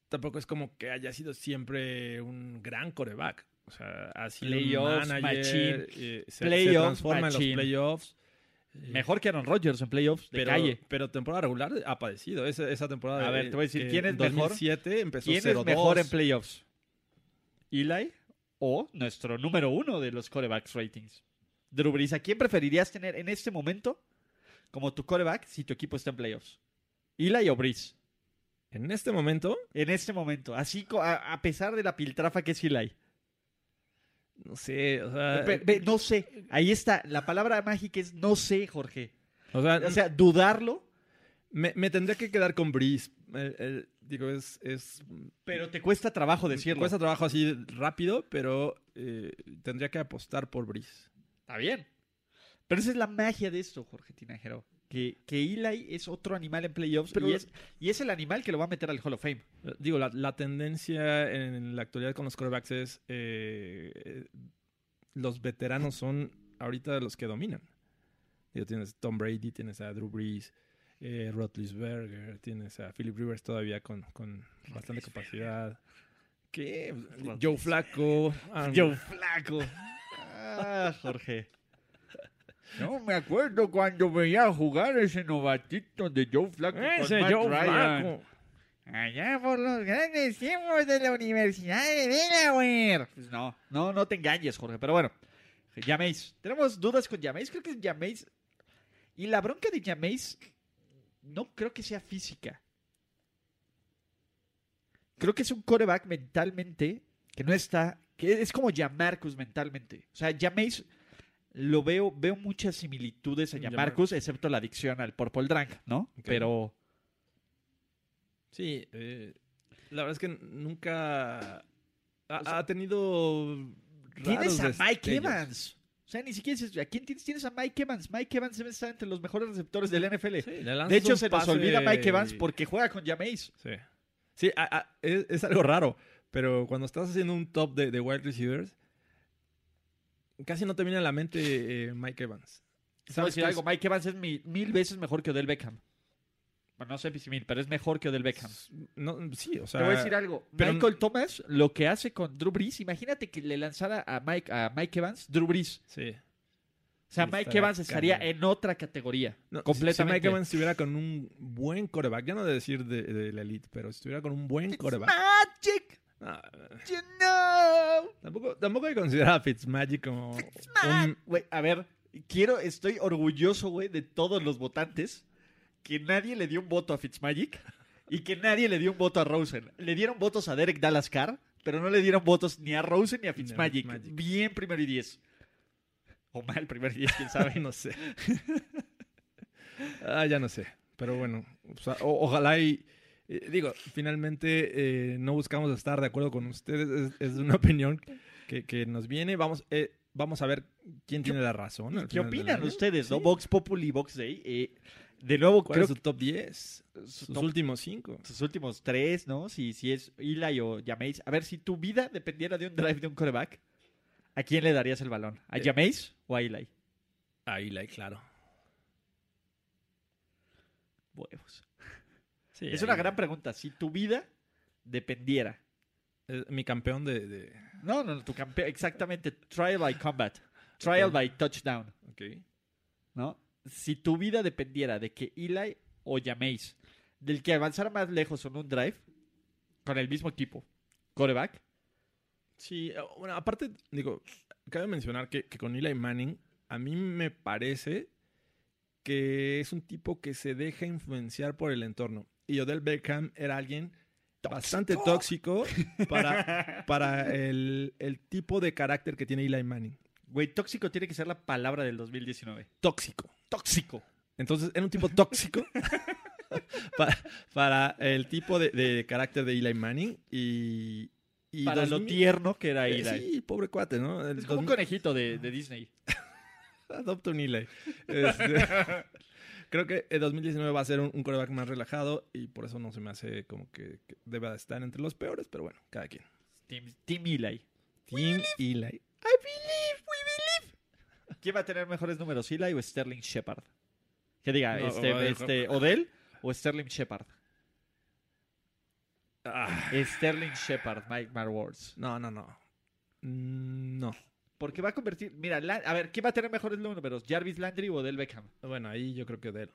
tampoco es como que haya sido siempre un gran coreback. O sea, ha sido un Playoffs, manager, machine. eh, se, se Playoffs, transforma machine. en los playoffs. Mejor que Aaron Rodgers en playoffs de pero, calle. pero temporada regular ha padecido. Esa, esa temporada. A ver, de- te voy a decir, ¿quién es en mejor? 2007 empezó ¿Quién es 0-2. mejor en playoffs? ¿Eli o nuestro número uno de los corebacks ratings? Drew Brees, ¿a quién preferirías tener en este momento como tu coreback si tu equipo está en playoffs? ¿Eli o Brees? En este momento, En este momento, así a, a pesar de la piltrafa que es Eli. no sé, o sea, no sé, ahí está, la palabra mágica es no sé, Jorge. o sea, O sea, dudarlo, me, me tendría que quedar con Breeze. El- el- digo, es, es pero te cuesta trabajo decirlo. cuesta trabajo así rápido, pero eh, tendría que apostar por Breeze. Está bien. Pero esa es la magia de esto, Jorge Tinajero. Que, que Eli es otro animal en playoffs Pero- y, es, y es el animal que lo va a meter al Hall of Fame. Eh, Digo, la, la tendencia en la actualidad con los quarterbacks es eh, eh, los veteranos son ahorita los que dominan. Digo, tienes Tom Brady, tienes a Drew Brees, eh, Roethlisberger, tienes a Philip Rivers todavía con, con bastante capacidad. ¿Qué? Joe. *laughs* Aaron- Joe Flaco. Ah, Jorge. No me acuerdo cuando veía jugar ese novatito de Joe Flaco. Ese Joe Flacco. Allá por los grandes tiempos de la Universidad de Delaware. Pues no, no, no te engañes, Jorge. Pero bueno, Jameis. Tenemos dudas con Jameis. Creo que Jameis. Y la bronca de Jameis no creo que sea física. Creo que es un coreback mentalmente que no está. que es como Jamarcus mentalmente. O sea, Jameis lo veo, veo muchas similitudes Jamar- Jamarcus, excepto la adicción al Purple Drank, ¿no? Pero. Sí, eh, la verdad es que nunca ha, ha tenido. Tienes a Mike. Evans. O sea, ni siquiera dices, ¿a quién tienes? Tienes a Mike Evans. Mike Evans debe estar entre los mejores receptores del NFL. Sí, de hecho, se nos olvida Mike Evans porque juega con Jameis. Sí. Sí, a- a- es, es algo raro, pero cuando estás haciendo un top de, de wide receivers, casi no te viene a la mente eh, Mike Evans. Te voy a ¿Sabes decir algo? Mike Evans es mi- mil veces mejor que Odell Beckham. Bueno, no sé si mil, pero es mejor que Odell Beckham. No, sí, o sea. Te voy a decir algo. pero- Michael Thomas, lo que hace con Drew Brees, imagínate que le lanzara a Mike, a Mike Evans Drew Brees. Sí. O sea, Mike Evans estaría en otra categoría. No, completamente. Si Mike Evans estuviera con un buen coreback, ya no de decir de, de la elite, pero si estuviera con un buen coreback. Magic, you know. tampoco, tampoco hay que considerar a Fitzmagic como Güey, a ver, quiero, estoy orgulloso, güey, de todos los votantes que nadie le dio un voto a Fitzmagic y que nadie le dio un voto a Rosen. Le dieron votos a Derek Dallas Carr, pero no le dieron votos ni a Rosen ni a Fitzmagic. Fitzmagic. Bien primero y diez. O mal primero y diez, quién sabe. *laughs* no sé. *laughs* ah, ya no sé. Pero bueno, o sea, o- ojalá y... eh, digo, finalmente eh, no buscamos estar de acuerdo con ustedes. Es, es una *laughs* opinión que, que nos viene. Vamos, eh, vamos a ver quién tiene la razón. al ¿Qué final del opinan año. ustedes, no? Sí. Vox Populi, Vox Day. Eh, de nuevo, ¿Cuál creo es su top 10? que Sus top- últimos cinco. sus últimos tres, ¿no? Si, si es Eli o Jameis. A ver, si tu vida dependiera de un drive de un coreback, ¿a quién le darías el balón? ¿A Eh. Jameis o a Eli? Ahí la claro. Huevos. Sí, Es ahí- una gran pregunta. Si tu vida dependiera. eh, mi campeón de... de- No, no, tu campeón. Exactamente. Trial by combat. Trial by touchdown. ok. ¿No? Si tu vida dependiera de que Eli o Jameis, del que avanzara más lejos en un drive, con el mismo equipo, coreback, Sí, eh, bueno, aparte, digo, cabe mencionar que, que con Eli Manning, a mí me parece que es un tipo que se deja influenciar por el entorno. Y Odell Beckham era alguien bastante tóxico para, para el, el tipo de carácter que tiene Eli Manning. güey, tóxico tiene que ser la palabra del 2019. Tóxico. Tóxico. Entonces, era un tipo tóxico *laughs* para, para el tipo de, de carácter de Eli Manning y... y Para lo 2000 tierno que era eh, Eli. Sí, pobre cuate, ¿no? El Es como un 2000 conejito de, de Disney. *laughs* Adopta un Eli. *laughs* Este, creo que el 2019 va a ser un, un quarterback más relajado y por eso no se me hace como que, que deba de estar entre los peores, pero bueno, cada quien. Team, Team Eli. Team Eli. ¿Quién va a tener mejores números, Eli o Sterling Shepard? Que diga, No, este, Odell. este, Odell o Sterling Shepard. Ah, Sterling Shepard, Mike Marwords. no, no, no. Mm, No. Porque va a convertir. Mira, La- a ver, ¿quién va a tener mejores números? ¿Jarvis Landry o Odell Beckham? Bueno, ahí yo creo que Odell.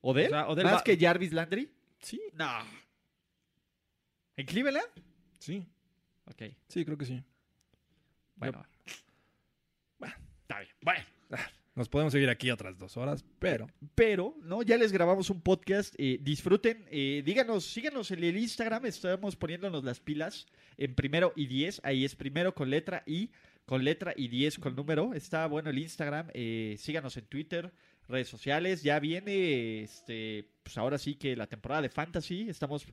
¿Odell? O sea, Odell ¿Más va- que Jarvis Landry? Sí, No. ¿En Cleveland? sí, Ok. sí, creo que sí. Bueno. Bueno. Está bien. Bueno. Nos podemos seguir aquí otras dos horas, pero Pero, ¿no? Ya les grabamos un podcast. eh, disfruten. eh, díganos, síganos en el Instagram. Estamos poniéndonos las pilas en primero y diez. Ahí es primero con letra I, con letra y 10 con número. Está bueno el Instagram. eh, síganos en Twitter, redes sociales. Ya viene, este, pues ahora sí que la temporada de Fantasy. Estamos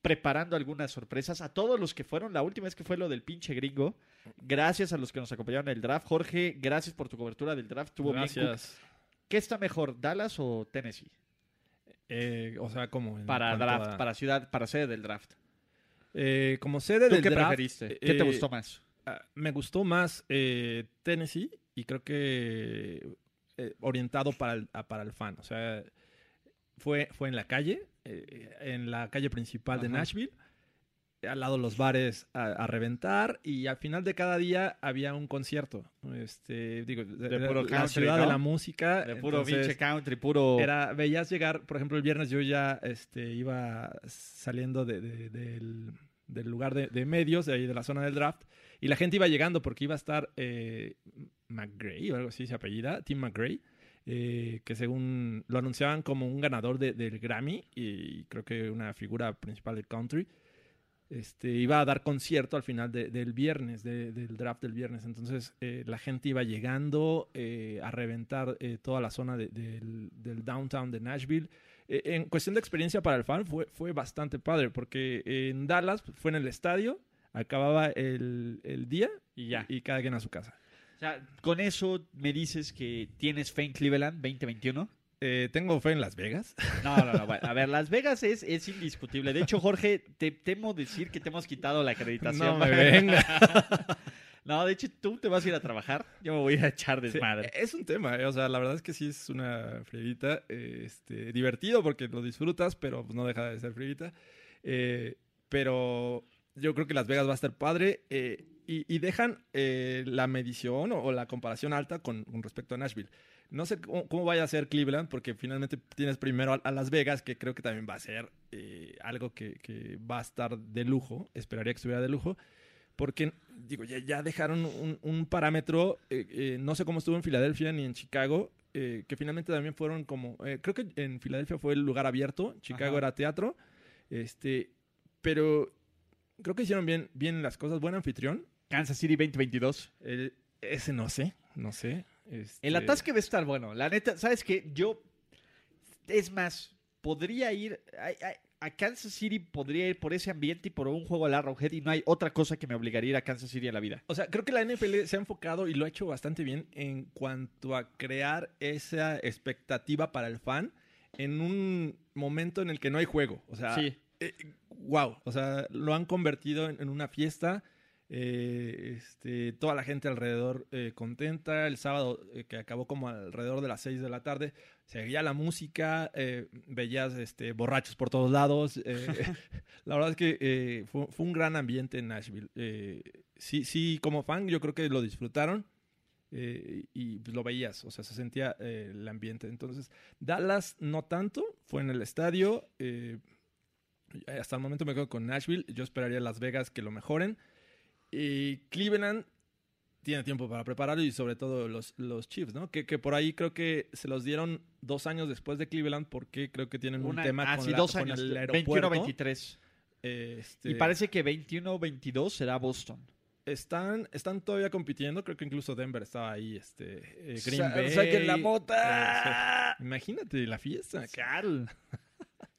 preparando algunas sorpresas. A todos los que fueron, la última vez que fue lo del pinche gringo. Gracias a los que nos acompañaron en el draft. Jorge, gracias por tu cobertura del draft. Bien cool. gracias. ¿Qué está mejor, Dallas o Tennessee? Eh, o sea, como en Para draft, a- para ciudad, para sede del draft. Eh, como sede ¿Tú del qué draft, preferiste? ¿Qué te gustó más? Ah, me gustó más eh, Tennessee y creo que eh, orientado para el, a- para el fan. O sea, fue, fue en la calle, eh, en la calle principal de. Nashville, al lado los bares a, a reventar y al final de cada día había un concierto. Este, digo, de, De de- puro la country, ciudad de la música. De puro pinche country, puro... era, veías llegar, por ejemplo, el viernes yo ya este, iba saliendo de- de- del, del lugar de, de medios, de ahí de la zona del draft, y la gente iba llegando porque iba a estar eh, McGray o algo así se apellida, Tim McGray, eh, que según lo anunciaban como un ganador de- del Grammy y creo que una figura principal del country. Este, iba a dar concierto al final de- del viernes, de- del draft del viernes. Entonces eh, la gente iba llegando eh, a reventar eh, toda la zona de- del, del downtown de Nashville. Eh, en cuestión de experiencia para el fan fue, fue bastante padre porque en Dallas fue en el estadio, acababa el, el día Y ya. y cada quien a su casa. O sea, con eso me dices que tienes fe en Cleveland 2021. Eh, tengo fe en Las Vegas. No, no, no. bueno, a ver, Las Vegas es, es indiscutible. De hecho, Jorge, te temo decir que te hemos quitado la *laughs* acreditación. No me venga. *laughs* No, de hecho, tú te vas a ir a trabajar. Yo me voy a ir a echar Sí, desmadre. es un tema, eh, o sea, la verdad es que sí es una frieguita, este, divertido porque lo disfrutas, pero pues, no deja de ser frieguita. Eh, pero yo creo que Las Vegas va a estar padre eh, y, y dejan eh, la medición o, o la comparación alta con, con respecto a Nashville. No sé cómo, cómo vaya a ser Cleveland porque finalmente tienes primero a, a Las Vegas, que creo que también va a ser eh, algo que, que va a estar de lujo, esperaría que estuviera de lujo. Porque, digo, ya, ya dejaron un, un parámetro, eh, eh, no sé cómo estuvo en Filadelfia ni en Chicago, eh, que finalmente también fueron como, creo que en Filadelfia fue el lugar abierto, Chicago Ajá. era teatro, este, pero creo que hicieron bien, bien las cosas. Buen anfitrión. Kansas City 2022. El- ese no sé, no sé. Este, El atasque va a estar bueno. La neta, ¿sabes qué? Yo, es más, podría ir a Kansas City, podría ir por ese ambiente y por un juego al Arrowhead y no hay otra cosa que me obligaría a ir a Kansas City en la vida. O sea, creo que la NFL se ha enfocado y lo ha hecho bastante bien en cuanto a crear esa expectativa para el fan en un momento en el que no hay juego. O sea, Sí. wow. O sea, lo han convertido en, en una fiesta. Eh, este, toda la gente alrededor eh, contenta. El sábado, eh, que acabó como alrededor de las 6 de la tarde, seguía la música, eh, veías este, borrachos por todos lados. *laughs* *laughs* la verdad es que fue, fue un gran ambiente en Nashville. Sí, sí, como fan, yo creo que lo disfrutaron. y pues, lo veías, o sea, se sentía el ambiente. Entonces, Dallas no tanto, fue en el estadio. hasta el momento me quedo con Nashville. Yo esperaría Las Vegas que lo mejoren. Y Cleveland tiene tiempo para prepararlo y sobre todo los, los Chiefs, ¿no? Que, que por ahí creo que se los dieron dos años después de Cleveland porque creo que tienen Una- un tema ah, con, la- dos con años. el aeropuerto. 21-23. Este, Y parece que 21-22 será Boston. están, están todavía compitiendo. Creo que incluso Denver estaba ahí. Este, eh, Green Sa- Bay. saquen la eh, mota. sí. imagínate la fiesta. Carl.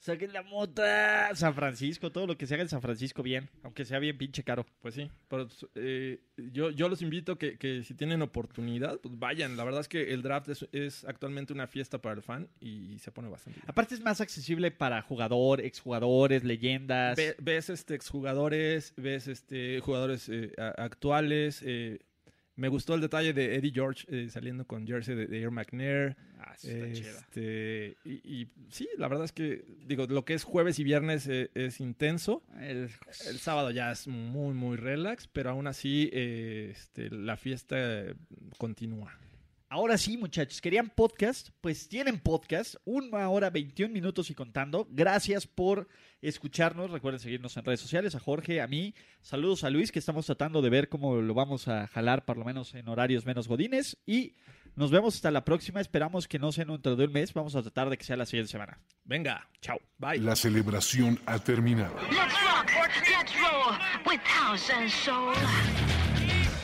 Saquen la mota. San Francisco, todo lo que se haga en San Francisco bien, aunque sea bien pinche caro. Pues sí, pero eh, yo, yo los invito que, que si tienen oportunidad, pues vayan. La verdad es que el draft es, es actualmente una fiesta para el fan y se pone bastante bien. Aparte es más accesible para jugador, exjugadores, leyendas. Ve- ves este, exjugadores, ves este, jugadores eh, actuales. eh, me gustó el detalle de Eddie George eh, saliendo con jersey de, de Air McNair. Ah. Este, y, y sí, la verdad es que, digo, lo que es jueves y viernes eh, es intenso. El- El sábado ya es muy, muy relax, pero aún así eh, este, la fiesta continúa. Ahora sí, muchachos, ¿querían podcast? Pues tienen podcast, una hora 21 minutos y contando. Gracias por escucharnos. Recuerden seguirnos en redes sociales, a Jorge, a mí. Saludos a Luis, que estamos tratando de ver cómo lo vamos a jalar, por lo menos en horarios menos godines. Y nos vemos hasta la próxima. Esperamos que no sea dentro de un mes. Vamos a tratar de que sea la siguiente semana. Venga, Chao. bye. La celebración ha terminado. Let's rock, let's roll with house and soul.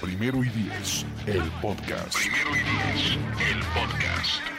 Primero y diez, el podcast. Primero y diez, el podcast.